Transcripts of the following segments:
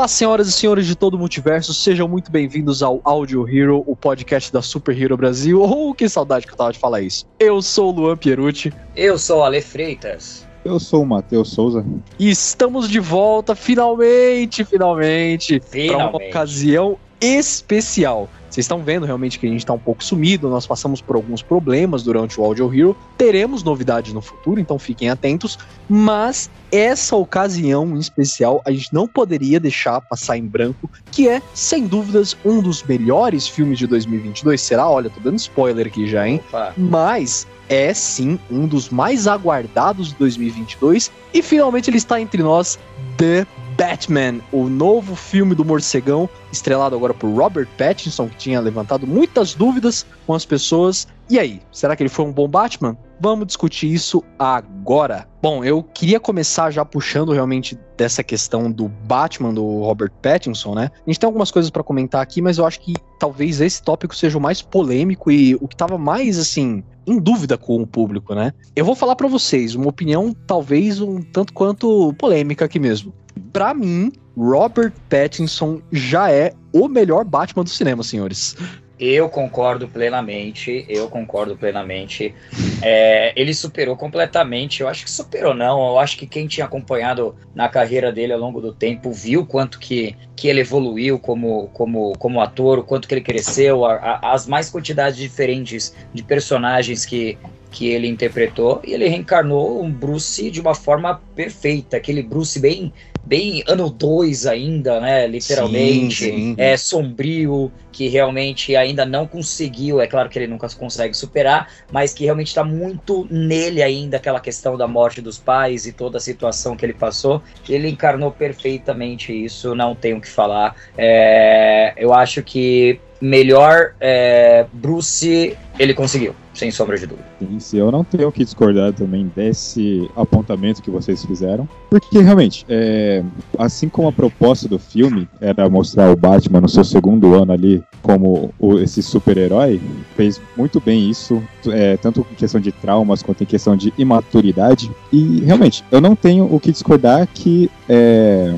Olá, senhoras e senhores de todo o multiverso, sejam muito bem-vindos ao Audio Hero, o podcast da Super Hero Brasil. Oh, que saudade que eu tava de falar isso. Eu sou o Luan Pierucci Eu sou o Ale Freitas. Eu sou o Matheus Souza. e estamos de volta, finalmente, finalmente, para uma Finalmente. ocasião especial. Vocês estão vendo realmente que a gente tá um pouco sumido, nós passamos por alguns problemas durante o Audio Hero. Teremos novidades no futuro, então fiquem atentos. Mas essa ocasião em especial a gente não poderia deixar passar em branco, que é, sem dúvidas, um dos melhores filmes de 2022. Será? Olha, tô dando spoiler aqui já, hein? Opa. mas é sim um dos mais aguardados de 2022 e finalmente ele está entre nós, The Batman, o novo filme do morcegão, estrelado agora por Robert Pattinson, que tinha levantado muitas dúvidas com as pessoas. E aí, será que ele foi um bom Batman? Vamos discutir isso agora. Bom, eu queria começar já puxando realmente dessa questão do Batman do Robert Pattinson, né? A gente tem algumas coisas pra comentar aqui, mas eu acho que talvez esse tópico seja o mais polêmico e o que tava mais assim em dúvida com o público, né? Eu vou falar pra vocês uma opinião talvez um tanto quanto polêmica aqui mesmo. Pra mim, Robert Pattinson já é o melhor Batman do cinema, senhores. Eu concordo plenamente, eu concordo plenamente. É, ele superou completamente, eu acho que superou não, eu acho que quem tinha acompanhado na carreira dele ao longo do tempo viu quanto que, que ele evoluiu como, como, como ator, o quanto que ele cresceu, a- a- as mais quantidades diferentes de personagens que, que ele interpretou, e ele reencarnou um Bruce de uma forma perfeita, aquele Bruce bem, bem ano 2 ainda, né, literalmente, Sim, sim. é sombrio, que realmente ainda não conseguiu, é claro que ele nunca consegue superar, mas que realmente está muito nele ainda aquela questão da morte dos pais e toda a situação que ele passou. Ele encarnou perfeitamente isso, não tenho o que falar. É, eu acho que melhor é, Bruce ele conseguiu, sem sombra de dúvida. Sim, eu não tenho o que discordar também desse apontamento que vocês fizeram. Porque, realmente, é, assim como a proposta do filme era mostrar o Batman no seu segundo ano ali como o- esse super-herói, fez muito bem isso, é, tanto em questão de traumas quanto em questão de imaturidade. E, realmente, eu não tenho o que discordar que é,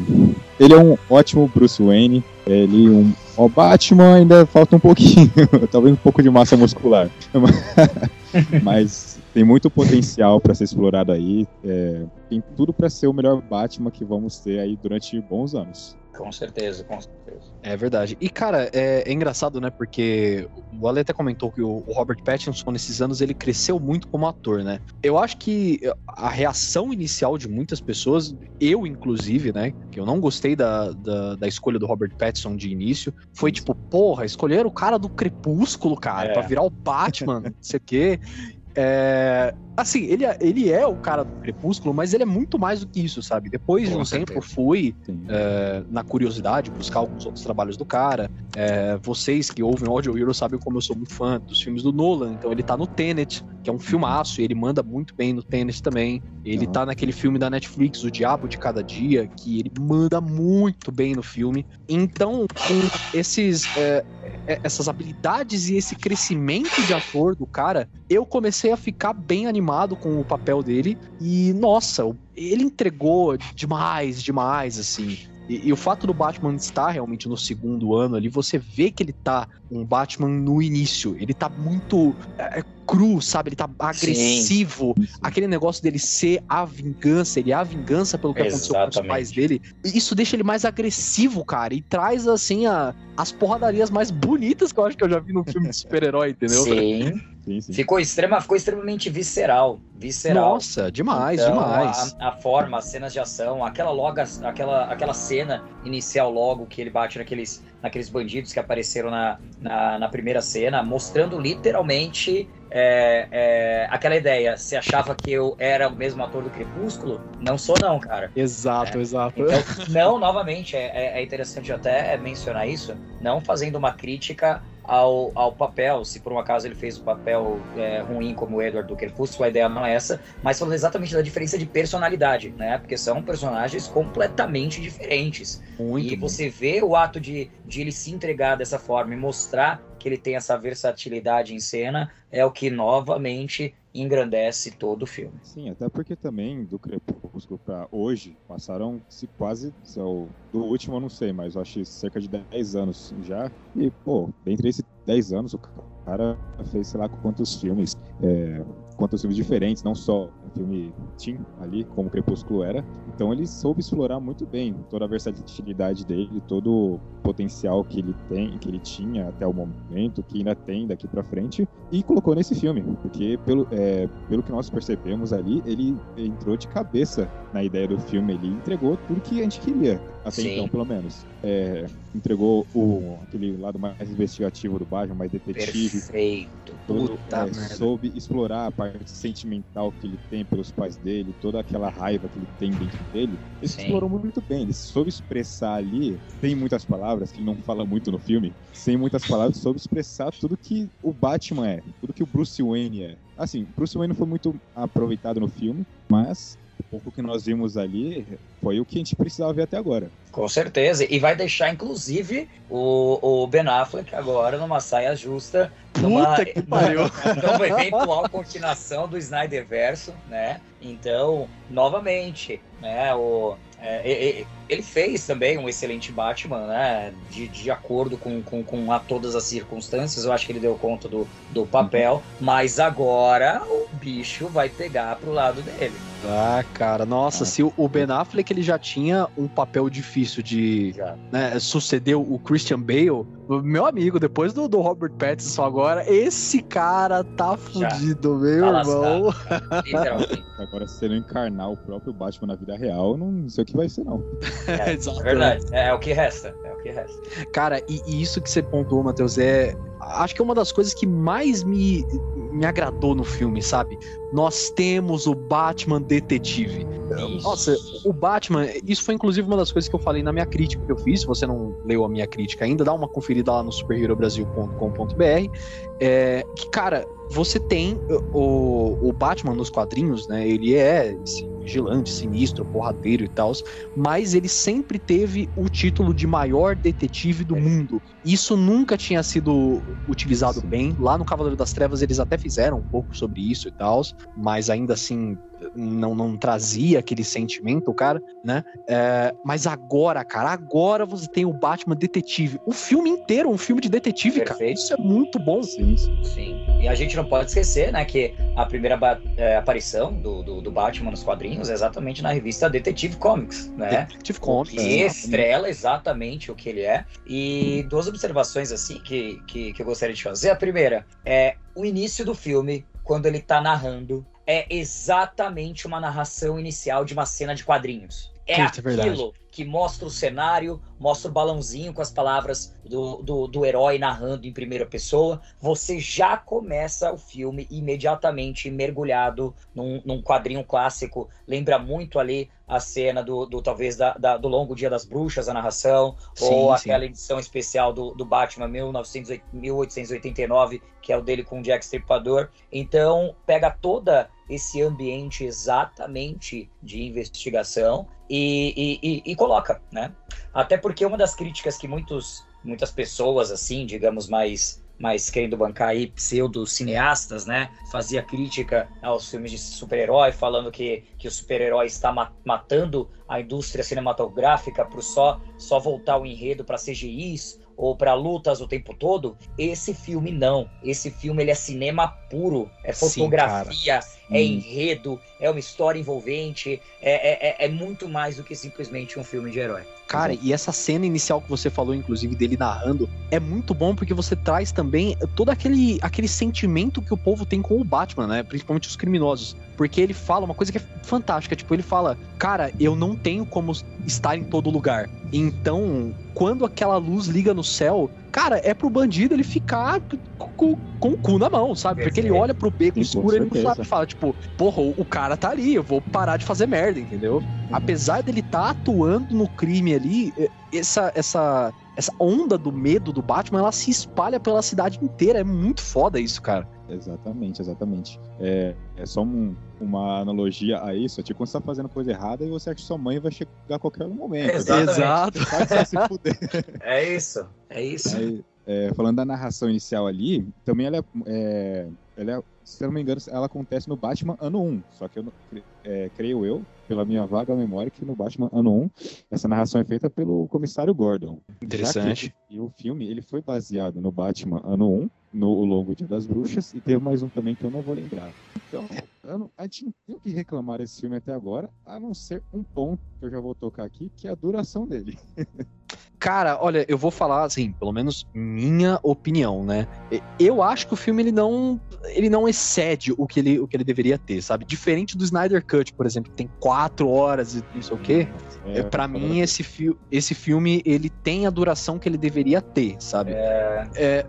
ele é um ótimo Bruce Wayne, ele um o Batman ainda falta um pouquinho, talvez um pouco de massa muscular. Mas tem muito potencial para ser explorado aí. é, tem tudo para ser o melhor Batman que vamos ter aí durante bons anos. Com certeza, com certeza. É verdade. E, cara, é, é engraçado, né? Porque o Ale até comentou que o, o Robert Pattinson, nesses anos, ele cresceu muito como ator, né? Eu acho que a reação inicial de muitas pessoas, eu inclusive, né? Que eu não gostei da, da, da escolha do Robert Pattinson de início, foi tipo, porra, escolheram o cara do Crepúsculo, cara, É. pra virar o Batman, não sei o quê. É, assim, ele, é- ele é o cara do Crepúsculo, mas ele é muito mais do que isso, sabe? Depois de um certeza. tempo, fui é, na curiosidade, buscar alguns outros trabalhos do cara. É, vocês que ouvem o Audio Hero sabem como eu sou muito fã dos filmes do Nolan. Então ele tá no Tenet, que é um filmaço, e ele manda muito bem no Tenet também. Ele Uhum. tá naquele filme da Netflix, O Diabo de Cada Dia, que ele manda muito bem no filme. Então, com esses, é, essas habilidades e esse crescimento de ator do cara, eu comecei a ficar bem animado com o papel dele. E, nossa, ele entregou demais, demais, assim. E, e o fato do Batman estar realmente no segundo ano ali, você vê que ele tá um Batman no início. Ele tá muito é, é, cru, sabe? Ele tá agressivo. Aquele negócio dele ser a vingança, ele é a vingança pelo que aconteceu com os Exatamente. pais dele. E Isso deixa ele mais agressivo, cara. E traz, assim, a, as porradarias mais bonitas que eu acho que eu já vi num filme de super-herói, entendeu? Sim. Sim, sim. Ficou, extrema, ficou extremamente visceral. Visceral. Nossa, demais, Então, demais. A, a forma, as cenas de ação, aquela logo, aquela, aquela cena inicial logo que ele bate naqueles, naqueles bandidos que apareceram na, na, na primeira cena, mostrando literalmente é, é, aquela ideia. Você achava que eu era o mesmo ator do Crepúsculo? Não sou não, cara. Exato, exato. Então, não, novamente, é, é- é interessante até mencionar isso, não fazendo uma crítica ao, ao papel, se por um acaso ele fez o papel é, ruim como o Edward do Crepúsculo, a ideia não é essa, mas falando exatamente da diferença de personalidade, né? Porque são personagens completamente diferentes. Muito e bom. você vê o ato de, de ele se entregar dessa forma e mostrar que ele tem essa versatilidade em cena é o que novamente engrandece todo o filme. Sim, até porque também do Crepúsculo pra hoje passaram se quase se é o- do último eu não sei, mas eu acho que cerca de 10 anos já. E pô, dentre esses 10 anos o cara fez sei lá quantos filmes, é, quantos filmes diferentes, não só o filme Teen ali, como o Crepúsculo era. Então ele soube explorar muito bem toda a versatilidade dele, todo o potencial que ele tem, que ele tinha até o momento, que ainda tem daqui pra frente, e colocou nesse filme, porque pelo, é, pelo que nós percebemos ali, ele entrou de cabeça na ideia do filme, ele entregou tudo que a gente queria, até Sim. então, pelo menos. É, entregou o, aquele lado mais investigativo do Batman, mais detetive, Perfeito. Todo, Puta é, soube explorar a parte sentimental que ele tem pelos pais dele, toda aquela raiva que ele tem dentro dele. Ele Sim. explorou muito bem, ele soube expressar ali, tem muitas palavras que ele não fala muito no filme, sem muitas palavras, soube expressar tudo que o Batman é, tudo que o Bruce Wayne é. Assim, Bruce Wayne foi muito aproveitado no filme, mas pouco que nós vimos ali foi o que a gente precisava ver até agora. Com certeza. E vai deixar, inclusive, o, o Ben Affleck agora numa saia justa. Numa, Puta que pariu. numa eventual continuação do Snyder Verso, né? Então, novamente, né? O, é, e- ele fez também um excelente Batman, né? De, de acordo com, com, com a todas as circunstâncias. Eu acho que ele deu conta do, do papel. Mas agora o bicho vai pegar pro lado dele. Ah, cara, nossa, Ah. se o Ben Affleck ele já tinha um papel difícil de Já. né, suceder o Christian Bale, meu amigo, depois do, do Robert Pattinson agora, esse cara tá fudido, meu Tá irmão. lascado. Agora, se ele não encarnar o próprio Batman na vida real, não sei o que vai ser, não. É, Exato. É verdade. É, é o que resta. É o que resta. Cara, e, e isso que você pontuou, Matheus, é. Acho que é uma das coisas que mais me, me agradou no filme, sabe? Nós temos o Batman detetive. Nossa, o Batman, isso foi inclusive uma das coisas que eu falei na minha crítica que eu fiz. Se você não leu a minha crítica ainda, dá uma conferida lá no superherobrasil.com.br. É, que, cara, você tem o, o Batman nos quadrinhos, né? Ele é esse vigilante, sinistro, porradeiro e tal, mas ele sempre teve o título de maior detetive do mundo. Isso nunca tinha sido utilizado Sim. bem. Lá no Cavaleiro das Trevas eles até fizeram um pouco sobre isso e tal, mas ainda assim não, não trazia aquele sentimento, cara, né? É, mas agora, cara, agora você tem o Batman detetive. O filme inteiro é um filme de detetive, cara. Perfeito. Isso é muito bom. Sim, sim. Sim. E a gente não pode esquecer, né, que a primeira é, aparição do, do, do Batman nos quadrinhos é exatamente na revista Detective Comics, né? Detective Comics. Que estrela exatamente o que ele é. E duas observações assim que, que, que eu gostaria de fazer. A primeira é o início do filme, quando ele tá narrando, é exatamente uma narração inicial de uma cena de quadrinhos. É Puta, é aquilo que mostra o cenário, mostra o balãozinho com as palavras do, do, do herói narrando em primeira pessoa. Você já começa o filme imediatamente mergulhado num, num quadrinho clássico. Lembra muito ali a cena do, do talvez da, da- do Longo Dia das Bruxas, a narração, ou Sim, sim. aquela edição especial do, do Batman 1908 1889, que é o dele com o Jack Stripador. Então, pega toda esse ambiente exatamente de investigação e, e, e- e coloca, né? Até porque uma das críticas que muitos, muitas pessoas, assim, digamos, mais mais querendo bancar aí pseudo-cineastas, né? Fazia crítica aos filmes de super-herói, falando que, que o super-herói está ma- matando a indústria cinematográfica por só, só voltar o enredo para CGIs ou para lutas o tempo todo. Esse filme não. Esse filme ele é cinema puro, é Sim, fotografia, é Hum. enredo, é uma história envolvente, é, é, é- é muito mais do que simplesmente um filme de herói. Cara, e essa cena inicial que você falou, inclusive, dele narrando, é muito bom porque você traz também todo aquele, aquele sentimento que o povo tem com o Batman, né? Principalmente os criminosos. Porque ele fala uma coisa que é fantástica. Tipo, ele fala, cara, eu não tenho como estar em todo lugar. Então, quando aquela luz liga no céu, cara, é pro bandido ele ficar com, com o cu na mão, sabe? Porque ele olha pro beco escuro e ele certeza. fala, fala, tipo, porra, o cara tá ali, eu vou parar de fazer merda, entendeu? apesar dele estar atuando no crime ali, essa, essa, essa onda do medo do Batman, ela se espalha pela cidade inteira. É muito foda isso, cara. Exatamente, exatamente. É, é só um- uma analogia a isso. É tipo quando você tá fazendo coisa errada e você acha que sua mãe vai chegar a qualquer momento. Exatamente. Exato. É isso, é isso. Aí, é, falando da narração inicial ali, também ela é, é- ela é- se eu não me engano, ela acontece no Batman ano 1. Só que eu é, creio eu, pela minha vaga memória, que no Batman ano 1, essa narração é feita pelo comissário Gordon. Interessante. E o filme ele foi baseado no Batman ano 1, no O Longo Dia das Bruxas, e teve mais um também que eu não vou lembrar. Então, eu não- a gente não tem o que reclamar desse filme até agora, a não ser um ponto que eu já vou tocar aqui, que é a duração dele. Cara, olha, eu vou falar assim, pelo menos minha opinião, né? Eu acho que o filme ele não ele não excede o que ele, o que ele deveria ter, sabe? Diferente do Snyder Cut, por exemplo, que tem quatro horas e não sei o quê. É, para mim esse, fi esse filme ele tem a duração que ele deveria ter, sabe? É.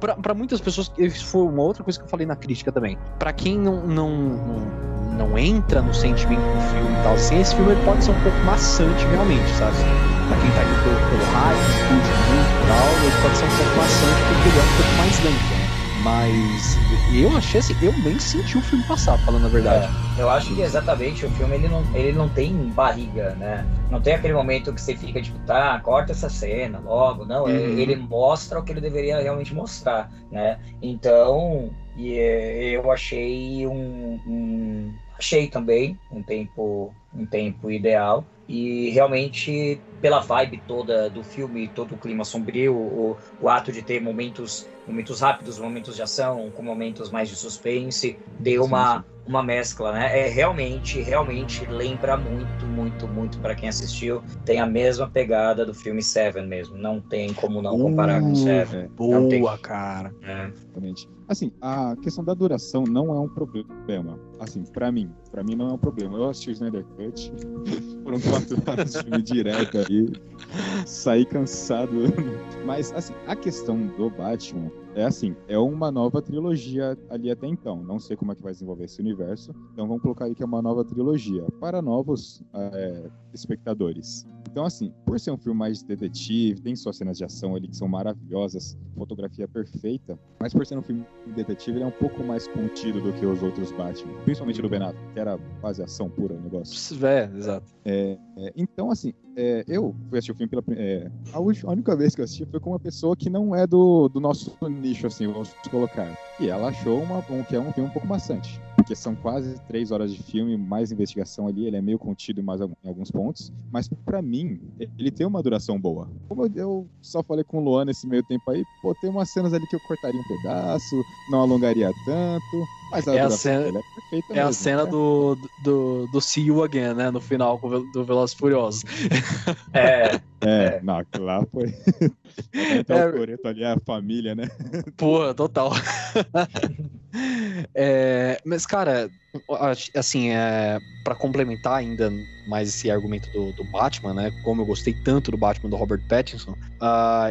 Pra pra muitas pessoas, isso foi uma outra coisa que eu falei na crítica também. Pra quem não, não, não, não entra no sentimento do filme e tal, assim, esse filme ele pode ser um pouco maçante realmente, sabe? Pra quem tá indo pelo, pelo curte muito e tal, ele pode ser um pouco maçante porque ele é um pouco mais lento, né? Mas eu achei assim, eu nem senti o filme passar, falando a verdade. Eu acho que exatamente o filme ele não, ele não tem barriga, né? Não tem aquele momento que você fica tipo, tá, corta essa cena logo. Não, Uhum. ele, ele mostra o que ele deveria realmente mostrar, né? Então, e, eh, eu achei um, um- achei também um tempo um tempo ideal e realmente pela vibe toda do filme, todo o clima sombrio, o, o ato de ter momentos momentos rápidos, momentos de ação, com momentos mais de suspense, deu Sim, uma uma mescla, né? É realmente, realmente lembra muito, muito, muito para quem assistiu. Tem a mesma pegada do filme Seven mesmo. Não tem como não comparar com Uh, Seven. É, Não tem. Boa, cara. exatamente. Assim, a questão da duração não é um problema. Assim, pra mim, pra mim não é um problema. Eu assisti o Snyder Cut, foram quatro horas de filme direto aí, saí cansado. Mas, assim, a questão do Batman é assim, é uma nova trilogia ali até então. Não sei como é que vai desenvolver esse universo, então vamos colocar aí que é uma nova trilogia para novos é, espectadores. Então, assim, por ser um filme mais detetive, tem suas cenas de ação ali que são maravilhosas, fotografia perfeita, mas por ser um filme detetive, ele é um pouco mais contido do que os outros Batman, principalmente do Ben Affleck, era quase ação pura o negócio. É, exato. É, então, assim, é, eu fui assistir o filme pela. é, a única vez que eu assisti foi com uma pessoa que não é do, do nosso nicho, assim, vamos colocar. E ela achou uma, um, que é um filme um pouco maçante. Porque são quase três horas de filme, mais investigação ali, ele é meio contido em, mais, em alguns pontos. Mas pra mim, ele tem uma duração boa. Como eu, eu só falei com o Luan nesse meio tempo aí, pô, tem umas cenas ali que eu cortaria um pedaço, não alongaria tanto. Mas a É a cena- dele é perfeita É a mesmo, cena né? do, do, do See You Again, né? No final o do Velozes e Furiosos. É, É, não, aquilo lá foi. Até É. o Coreto ali, a família, né? Porra, total. É, mas, cara, assim, é, para complementar ainda mais esse argumento do, do Batman, né? Como eu gostei tanto do Batman do Robert Pattinson,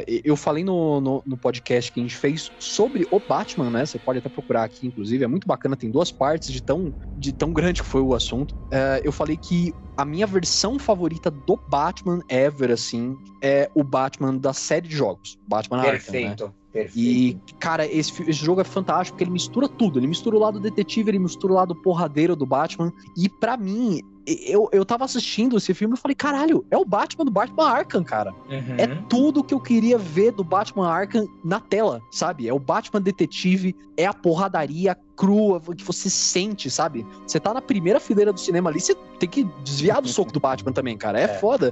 e- eu falei no, no, no podcast que a gente fez sobre o Batman, né? Você pode até procurar aqui, inclusive, é muito bacana, tem duas partes de tão, de tão grande que foi o assunto. É, eu falei que a minha versão favorita do Batman ever, assim, é o Batman da série de jogos, Batman Arkham, né? Perfeito. E, cara, esse, esse jogo é fantástico porque ele mistura tudo. Ele mistura o lado detetive, ele mistura o lado porradeiro do Batman. E pra mim, eu, eu tava assistindo esse filme e falei, caralho, é o Batman do Batman Arkham, cara. Uhum. É tudo que eu queria ver do Batman Arkham na tela, sabe? É o Batman detetive, é a porradaria crua que você sente, sabe? Você tá na primeira fileira do cinema ali, você tem que desviar do soco do Batman também, cara. É, É. foda.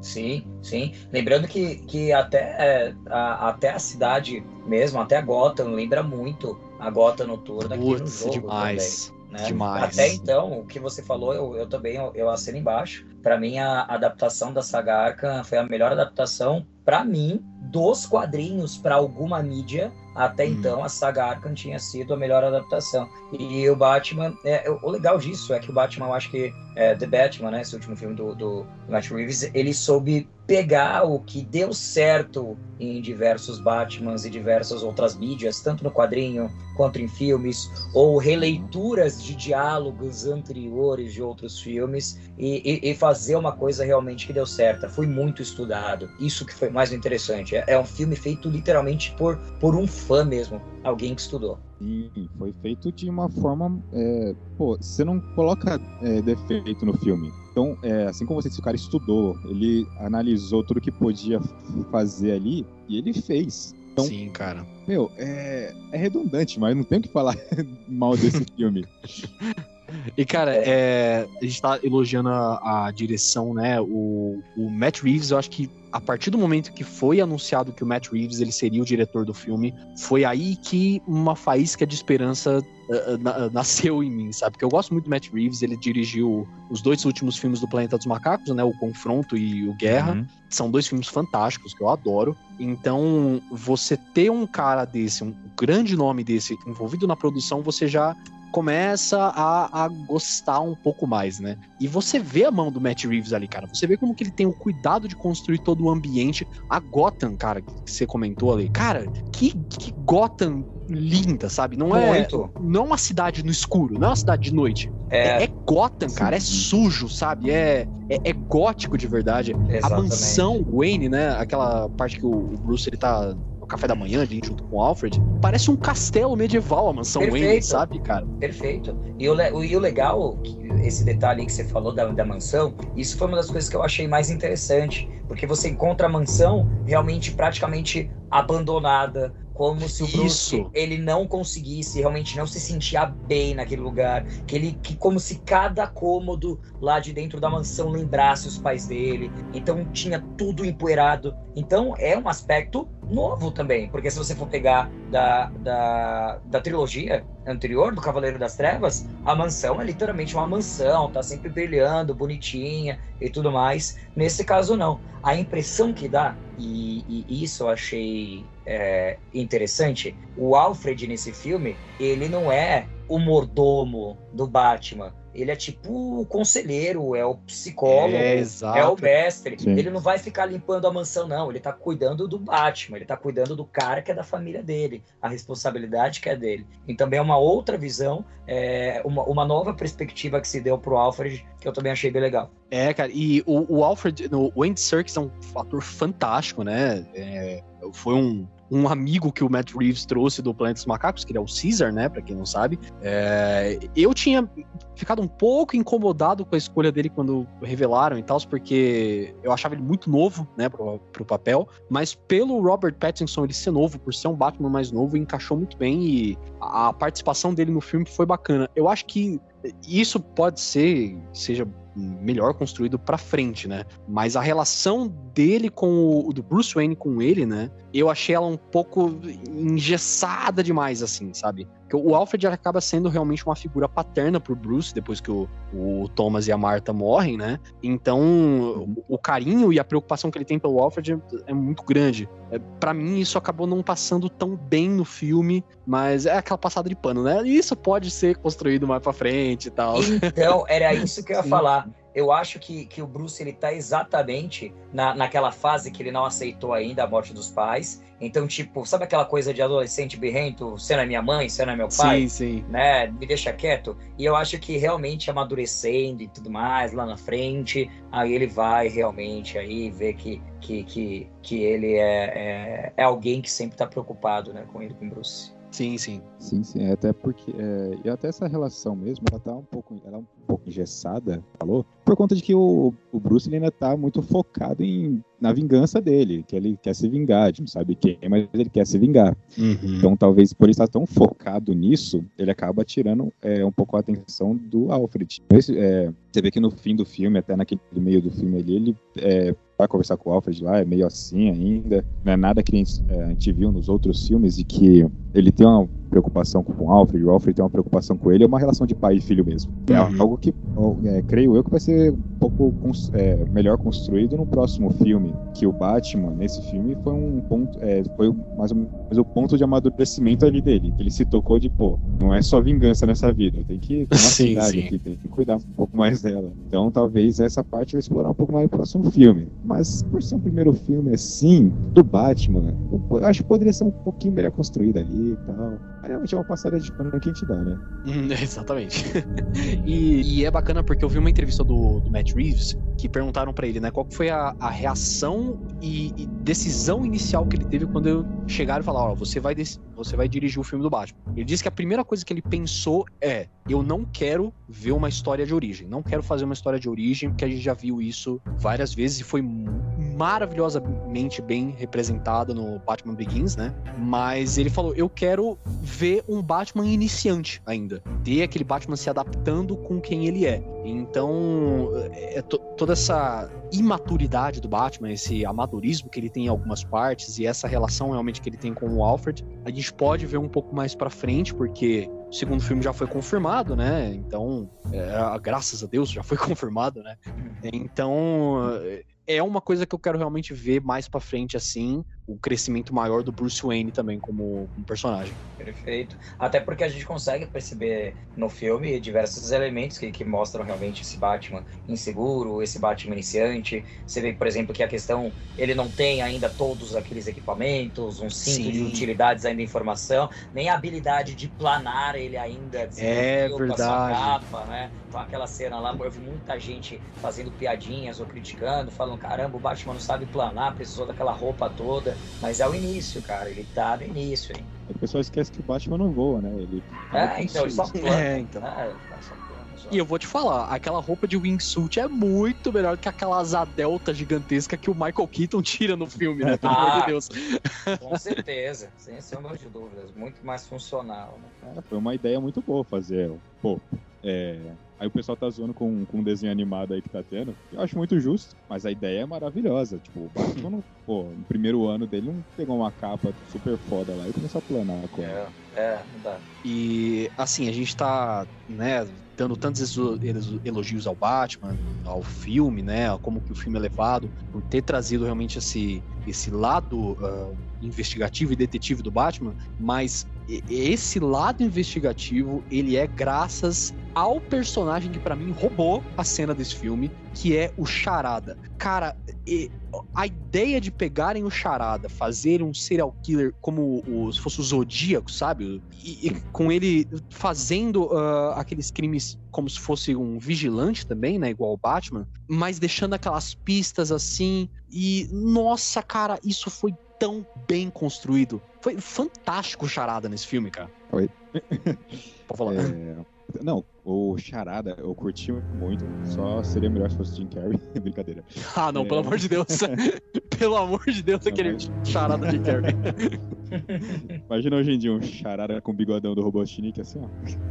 Sim, sim. Lembrando que, que até, é, a, até a cidade mesmo, até a Gotham, lembra muito a Gotham noturna aqui no jogo demais. também. Né? Demais. Até então, o que você falou, eu, eu também eu, eu assino embaixo. Pra mim, a adaptação da saga Arkham foi a melhor adaptação, pra mim, dos quadrinhos pra alguma mídia. Até Hum. então, a saga Arkham tinha sido a melhor adaptação. E o Batman, é, o legal disso é que o Batman, eu acho que é, The Batman, né, esse último filme do, do Matt Reeves, ele soube pegar o que deu certo em diversos Batmans e diversas outras mídias, tanto no quadrinho quanto em filmes, ou releituras de diálogos anteriores de outros filmes, e, e- e fazer uma coisa realmente que deu certo. Foi muito estudado. Isso que foi mais interessante. É, é um filme feito literalmente por, por um fã mesmo, alguém que estudou. Sim, foi feito de uma forma. é, pô, você não coloca é, defeito no filme. Então, é, assim como você disse, o cara estudou, ele analisou tudo que podia fazer ali e ele fez. Então, Sim, cara. meu, é, é redundante, mas não tem o que falar mal desse filme. E, cara, é, a gente tá elogiando a, a direção, né? O, o Matt Reeves, eu acho que a partir do momento que foi anunciado que o Matt Reeves ele seria o diretor do filme, foi aí que uma faísca de esperança uh, na- nasceu em mim, sabe? Porque eu gosto muito do Matt Reeves, ele dirigiu os dois últimos filmes do Planeta dos Macacos, né? O Confronto e o Guerra. Uhum. São dois filmes fantásticos que eu adoro. Então, você ter um cara desse, um grande nome desse envolvido na produção, você já começa a, a gostar um pouco mais, né? E você vê a mão do Matt Reeves ali, cara. Você vê como que ele tem o cuidado de construir todo o ambiente. A Gotham, cara, que você comentou ali. Cara, que, que Gotham linda, sabe? Não é, Muito. não é uma cidade no escuro, não é uma cidade de noite. É, É, é Gotham, cara. É sujo, sabe? É, é, é gótico de verdade. A exatamente. mansão Wayne, né? Aquela parte que o o Bruce ele tá no café da manhã ali junto com o Alfred. Parece um castelo medieval a mansão Wayne, Perfeito. sabe, cara? Perfeito. E o, o- e o legal, esse detalhe que você falou da, da mansão, isso foi uma das coisas que eu achei mais interessante. Porque você encontra a mansão realmente praticamente abandonada. Como se o Bruce Isso. ele não conseguisse realmente não se sentia bem naquele lugar, que ele que como se cada cômodo lá de dentro da mansão lembrasse os pais dele. Então tinha tudo empoeirado. Então é um aspecto novo também, porque se você for pegar da, da, da trilogia anterior do Cavaleiro das Trevas, a mansão é literalmente uma mansão, tá sempre brilhando, bonitinha e tudo mais. Nesse caso, não. A impressão que dá, e, e isso eu achei é, interessante, o Alfred nesse filme, ele não é o mordomo do Batman. Ele é tipo o conselheiro, é o psicólogo, É, é, o mestre. Sim. Ele não vai ficar limpando a mansão, não. Ele tá cuidando do Batman, ele tá cuidando do cara que é da família dele, a responsabilidade que é dele. E também é uma outra visão, é, uma, uma nova perspectiva que se deu pro Alfred, que eu também achei bem legal. É, cara, e o, o Alfred, o Andy Serkis é um ator fantástico, né? É, foi um, um amigo que o Matt Reeves trouxe do Planeta dos Macacos, que ele é o Caesar, né? Pra quem não sabe. É, eu tinha ficado um pouco incomodado com a escolha dele quando revelaram e tal, porque eu achava ele muito novo, né, pro, pro papel. Mas pelo Robert Pattinson ele ser novo, por ser um Batman mais novo, encaixou muito bem e a, participação dele no filme foi bacana. Eu acho que isso pode ser, seja melhor construído pra frente, né? Mas a relação dele com o do Bruce Wayne com ele, né? Eu achei ela um pouco engessada demais, assim, sabe? Porque o Alfred acaba sendo realmente uma figura paterna pro Bruce depois que o, o Thomas e a Martha morrem, né? Então, o, o carinho e a preocupação que ele tem pelo Alfred é, é muito grande. É, para mim, isso acabou não passando tão bem no filme, mas é aquela passada de pano, né? E isso pode ser construído mais pra frente e tal. Então, era isso que eu ia Sim. falar. Eu acho que, que o Bruce ele tá exatamente na, naquela fase que ele não aceitou ainda a morte dos pais. Então, tipo, sabe aquela coisa de adolescente birrento? Você não é minha mãe, você não é meu pai? Sim, sim. né? Me deixa quieto. E eu acho que realmente amadurecendo e tudo mais lá na frente, aí ele vai realmente aí ver que, que, que, que ele é, é, é alguém que sempre tá preocupado, né, com ele, com o Bruce. Sim, sim. Sim, sim, é até porque. é, e até essa relação mesmo, ela tá um pouco. Ela é um pouco engessada, falou? Por conta de que o, o Bruce ele ainda tá muito focado em, na vingança dele, que ele quer se vingar, a gente não sabe quem, mas ele quer se vingar. Então, talvez por ele estar tão focado nisso, ele acaba tirando é, um pouco a atenção do Alfred. Esse, é, você vê que no fim do filme, até naquele meio do filme ali, ele é, vai conversar com o Alfred lá, é meio assim ainda. Não é nada que a gente, é, a gente viu nos outros filmes, de que ele tem uma preocupação com o Alfred, o Alfred tem uma preocupação com ele, é uma relação de pai e filho mesmo. É Uhum. algo que, é, creio eu, que vai ser um pouco é, melhor construído no próximo filme, que o Batman, nesse filme, foi um ponto, é, foi mais ou menos o ponto de amadurecimento ali dele, que ele se tocou de, pô, não é só vingança nessa vida, tem que tomar Sim, cuidado sim. aqui, tem que cuidar um pouco mais dela. Então, talvez essa parte vai explorar um pouco mais no próximo filme. Mas, por ser um primeiro filme assim, do Batman, eu acho que poderia ser um pouquinho melhor construído ali e tal. Realmente é uma passada de pano que a gente dá, né? Hum, Exatamente. e, e é bacana porque eu vi uma entrevista do, do Matt Reeves que perguntaram pra ele, né, qual foi a, a reação e, e decisão inicial que ele teve quando chegaram e falaram, ó, você vai você vai dirigir o filme do Batman. Ele disse que a primeira coisa que ele pensou é, eu não quero ver uma história de origem, não quero fazer uma história de origem, porque a gente já viu isso várias vezes e foi maravilhosamente bem representada no Batman Begins, né? Mas ele falou, eu quero ver um Batman iniciante ainda. Ter aquele Batman se adaptando com quem ele é. Então, é to- toda essa imaturidade do Batman, esse amadorismo que ele tem em algumas partes e essa relação realmente que ele tem com o Alfred, a gente pode ver um pouco mais pra frente, porque o segundo filme já foi confirmado, né? Então, é, graças a Deus já foi confirmado, né? Então, é uma coisa que eu quero realmente ver mais pra frente, assim, o crescimento maior do Bruce Wayne também como, como personagem. Perfeito. Até porque a gente consegue perceber no filme diversos elementos que, que mostram realmente esse Batman inseguro, esse Batman iniciante. Você vê, por exemplo, que a questão ele não tem ainda todos aqueles equipamentos, um cinto de Sim. utilidades ainda em informação, nem a habilidade de planar ele ainda É verdade. capa, né? Com aquela cena lá, eu vi muita gente fazendo piadinhas ou criticando, falando, caramba, o Batman não sabe planar, precisou daquela roupa toda. Mas é o início, cara. Ele tá no início, hein? O pessoal esquece que o Batman não voa, né? Ele É, então, ele só plana. É, então. É, só plana, só. E eu vou te falar, aquela roupa de wingsuit é muito melhor que aquela asa delta gigantesca que o Michael Keaton tira no filme, né? Pelo amor Ah. de Deus. Com certeza, sem sombra de dúvidas. Muito mais funcional, né? É, foi uma ideia muito boa fazer. Pô, é, Aí o pessoal tá zoando com, com um desenho animado aí que tá tendo. Eu acho muito justo, mas a ideia é maravilhosa. Tipo, o Batman, não, pô, no primeiro ano dele não pegou uma capa super foda lá e começou a planar ela. É, é, não dá. E assim, a gente tá, né, dando tantos elogios ao Batman, ao filme, né, a como que o filme é levado, por ter trazido realmente esse, esse lado ah, investigativo e detetive do Batman, mas esse lado investigativo, ele é graças ao personagem que pra mim roubou a cena desse filme, que é o Charada. Cara, a ideia de pegarem o Charada, fazer um serial killer como o, se fosse o Zodíaco, sabe? E, e com ele fazendo ah, aqueles crimes como se fosse um vigilante também, né? Igual o Batman, mas deixando aquelas pistas assim. E, nossa, cara, isso foi tão bem construído. Foi fantástico Charada nesse filme, cara. Oi. Pode falar. É, não, o Charada eu curti muito. Só seria melhor se fosse Jim Carrey. Brincadeira. Ah, não, É. pelo amor de Deus. pelo amor de Deus, Não, aquele mas- Charada de Carrey. Imagina hoje em dia um Charada com bigodão do Robotnik assim, ó.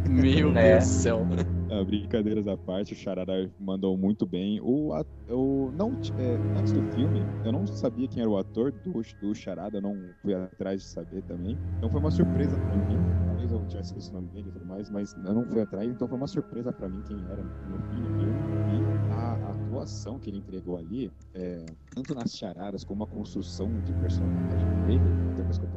Meu É. Deus do céu. Ah, brincadeiras à parte, o Charada mandou muito bem. O, a- o não, é, antes do filme, eu não sabia quem era o ator do, do Charada, eu não fui atrás de saber também. Então foi uma surpresa pra mim. Talvez eu tivesse esquecido o nome dele e tudo mais, mas eu não fui atrás, então foi uma surpresa pra mim quem era no fim do filme. E a atuação que ele entregou ali, é, tanto nas charadas como a construção de personagem dele, tem mais que eu?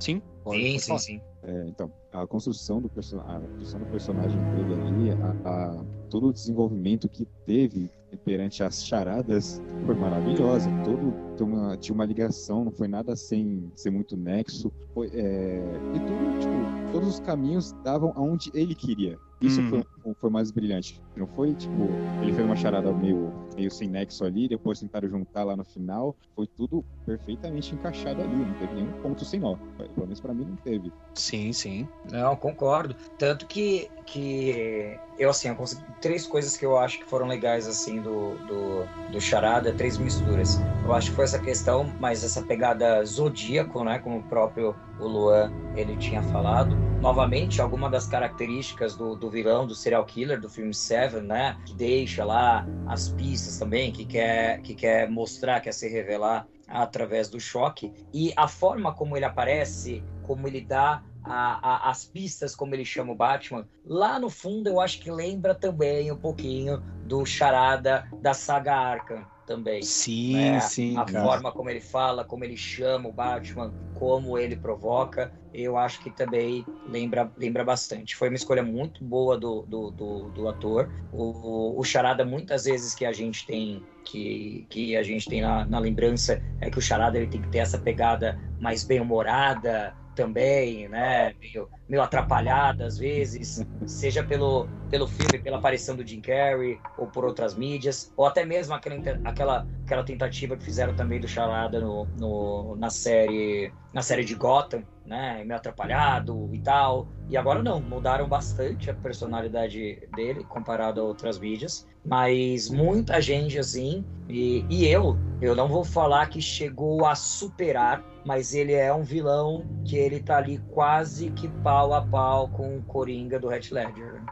Sim? Pode- Sim, pode sim, falar. sim. É, então, a construção do, a construção do personagem dele ali, a, a- todo o desenvolvimento que teve perante as charadas foi maravilhosa. Todo tinha uma, tinha uma ligação, não foi nada sem ser muito nexo. Foi, é, e tudo, tipo, todos os caminhos davam aonde ele queria. Isso Hum. foi, foi mais brilhante. Não foi tipo, ele fez uma charada meio, meio sem nexo ali, depois tentaram juntar lá no final. Foi tudo perfeitamente encaixado ali, não teve nenhum ponto sem nó. Pelo menos pra mim não teve. Sim, sim. Não, concordo. Tanto que, que eu, assim, eu consegui três coisas que eu acho que foram legais, assim, do, do, do Charada, três misturas. Eu acho que foi essa questão, mas essa pegada zodíaco, né, como o próprio o Luan, ele tinha falado. Novamente, alguma das características do, do vilão, do serial killer, do filme Seven, né, que deixa lá as pistas também, que quer, que quer mostrar, quer se revelar através do choque. E a forma como ele aparece, como ele dá a- a- as pistas, como ele chama o Batman, lá no fundo eu acho que lembra também um pouquinho do Charada da saga Arkham também. Sim, né? sim, a cara. forma como ele fala, como ele chama o Batman, como ele provoca, eu acho que também lembra, lembra bastante. Foi uma escolha muito boa do, do, do, do ator. O, o Charada, muitas vezes que a gente tem que, que a gente tem na, na lembrança é que o Charada ele tem que ter essa pegada mais bem-humorada também, né? Meio, meio atrapalhada às vezes, seja pelo, pelo filme, pela aparição do Jim Carrey, ou por outras mídias, ou até mesmo aquela, aquela, aquela tentativa que fizeram também do Charada no, no, na série na série de Gotham, né? Meio atrapalhado e tal. E agora não, mudaram bastante a personalidade dele comparado a outras mídias. Mas muita gente assim, e, e eu, eu não vou falar que chegou a superar, mas ele é um vilão que ele tá ali quase que pau a pau com o Coringa do Heath Ledger.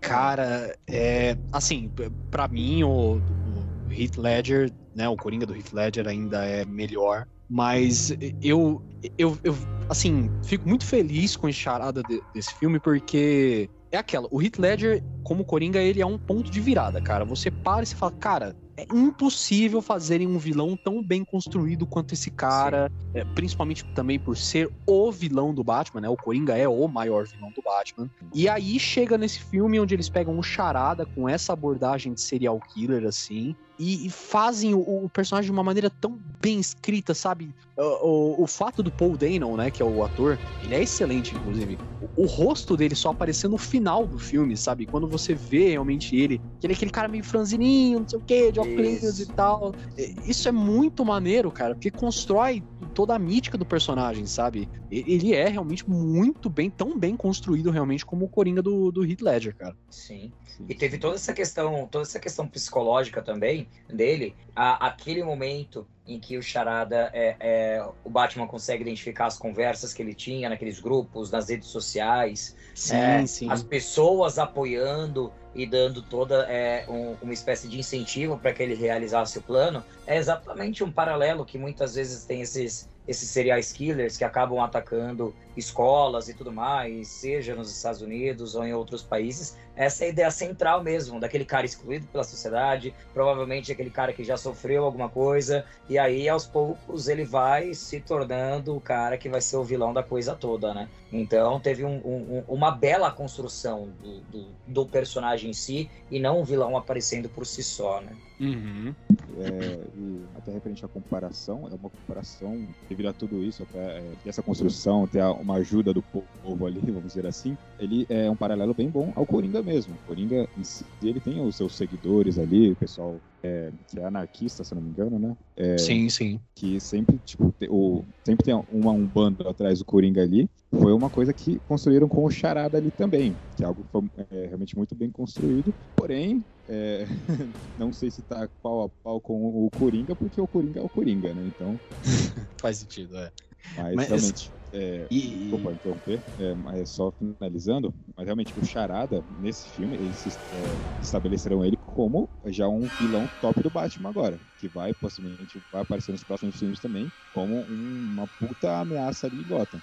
Cara, é. Assim, p- pra mim, o, o Heath Ledger, né? O Coringa do Heath Ledger ainda é melhor. Mas eu, eu, eu assim, fico muito feliz com a charada de- desse filme, porque é aquela, o Heath Ledger, como Coringa, ele é um ponto de virada, cara. Você para e você fala, cara, é impossível fazerem um vilão tão bem construído quanto esse cara, é, principalmente também por ser o vilão do Batman, né? O Coringa é o maior vilão do Batman. E aí chega nesse filme onde eles pegam o Charada com essa abordagem de serial killer, assim, e, e fazem o, o personagem de uma maneira tão bem escrita, sabe? O, o, o fato do Paul Dano, né, que é o ator, ele é excelente, inclusive. O, o rosto dele só aparecer no final do filme, sabe? Quando você vê realmente ele, que ele é aquele cara meio franzininho, não sei o que, de óculos e tal. Isso é muito maneiro, cara, porque constrói toda a mítica do personagem, sabe? Ele é realmente muito bem, tão bem construído realmente como o Coringa do, do Heath Ledger, cara. Sim. Sim. E teve toda essa questão, toda essa questão psicológica também dele, a- aquele momento em que o Charada é, é, o Batman consegue identificar as conversas que ele tinha naqueles grupos, nas redes sociais, Sim, É, sim. as pessoas apoiando e dando toda é, um- uma espécie de incentivo para que ele realizasse o plano, é exatamente um paralelo que muitas vezes tem esses, esses serial killers que acabam atacando escolas e tudo mais, seja nos Estados Unidos ou em outros países. Essa é a ideia central mesmo, daquele cara excluído pela sociedade, provavelmente aquele cara que já sofreu alguma coisa, e aí aos poucos ele vai se tornando o cara que vai ser o vilão da coisa toda, né? Então teve um- um- um- uma bela construção do, do, do personagem em si e não um vilão aparecendo por si só, né? Uhum. É, e até referente à comparação, é uma comparação devido a tudo isso, até é, essa construção, ter uma ajuda do povo ali, vamos dizer assim, ele é um paralelo bem bom ao Coringa mesmo. O Coringa, em si, ele tem os seus seguidores ali, o pessoal é, que é anarquista, se não me engano, né? É, Sim, sim. que sempre, tipo, te- o, sempre tem uma, um bando atrás do Coringa ali, foi uma coisa que construíram com o Charada ali também, que é algo que foi é, realmente muito bem construído, porém, é, não sei se tá pau a pau com o Coringa, porque o Coringa é o Coringa, né, então, Faz sentido, é. Mas, Mas- realmente, é, E, Desculpa interromper, é, mas só finalizando, mas realmente o Charada, nesse filme, eles é, estabeleceram ele como já um vilão top do Batman agora, que vai possivelmente vai aparecer nos próximos filmes também, como um- uma puta ameaça ali em Gotham.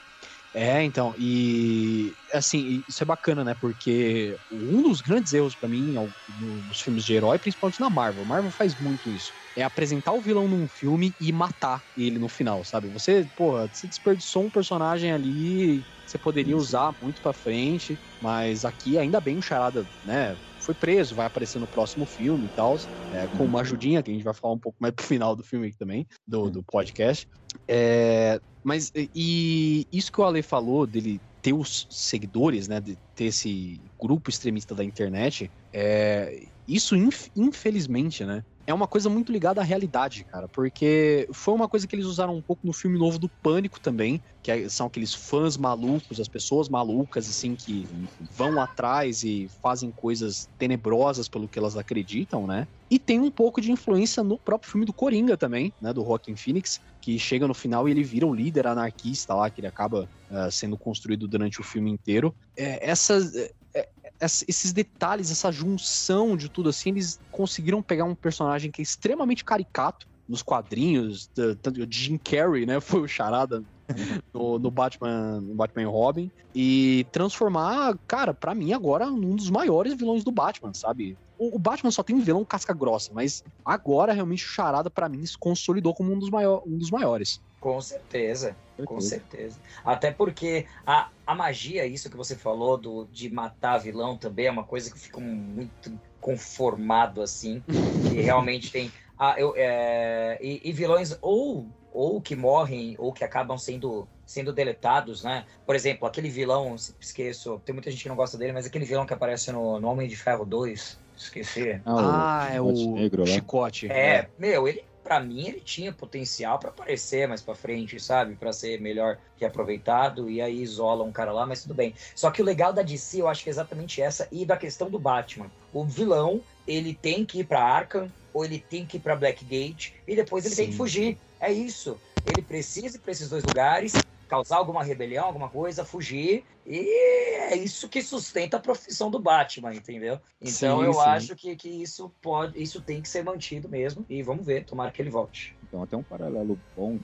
É, então, e assim, isso é bacana, né? Porque um dos grandes erros pra mim nos filmes de herói, principalmente na Marvel, Marvel faz muito isso. É apresentar o vilão num filme e matar ele no final, sabe? Você, porra, você desperdiçou um personagem ali, que você poderia usar muito pra frente, mas aqui ainda bem o Charada, né? Foi preso, vai aparecer no próximo filme e tal, é, com uma ajudinha que a gente vai falar um pouco mais pro final do filme aqui também, do, do podcast. É, mas e- isso que o Ale falou dele ter os seguidores, né, de ter esse grupo extremista da internet, é, isso inf- infelizmente, né, é uma coisa muito ligada à realidade, cara, porque foi uma coisa que eles usaram um pouco no filme novo do Pânico também, que é- são aqueles fãs malucos, as pessoas malucas, assim, que vão atrás e fazem coisas tenebrosas pelo que elas acreditam, né? E tem um pouco de influência no próprio filme do Coringa também, né? Do Joaquin Phoenix, que chega no final e ele vira o líder anarquista lá, que ele acaba ah, sendo construído durante o filme inteiro. É, essas, ess- esses detalhes, essa junção de tudo assim, eles conseguiram pegar um personagem que é extremamente caricato nos quadrinhos, tanto Jim Carrey, né? Foi o charada no, no Batman, no Batman Robin e transformar, cara, pra mim agora um dos maiores vilões do Batman, sabe? O, Batman só tem vilão casca grossa, mas agora realmente o Charada pra mim se consolidou como um dos, maior, um dos maiores. Com certeza. Com Certeza. Até porque a, a magia, isso que você falou do, de matar vilão também é uma coisa que eu fico muito conformado, assim. que realmente tem. Ah, eu, é, e, e vilões ou, ou que morrem ou que acabam sendo, sendo deletados, né? Por exemplo, aquele vilão, esqueço, tem muita gente que não gosta dele, mas aquele vilão que aparece no, no Homem de Ferro 2, esqueci. Ah, é o Chicote negro lá. Chicote. É, meu, ele, pra mim, ele tinha potencial pra aparecer mais pra frente, sabe? Pra ser melhor reaproveitado, e aí isola um cara lá, mas tudo bem. Só que o legal da DC, eu acho que é exatamente essa, e da questão do Batman. O vilão, ele tem que ir pra Arkham, ou ele tem que ir pra Blackgate, e depois ele tem Sim. que fugir. É isso. Ele precisa ir pra esses dois lugares, causar alguma rebelião, alguma coisa, fugir, e é isso que sustenta a profissão do Batman, entendeu? Então Sim, eu sim. acho que, que isso pode, isso tem que ser mantido mesmo, e vamos ver, tomara que ele volte. Então, até um paralelo bom,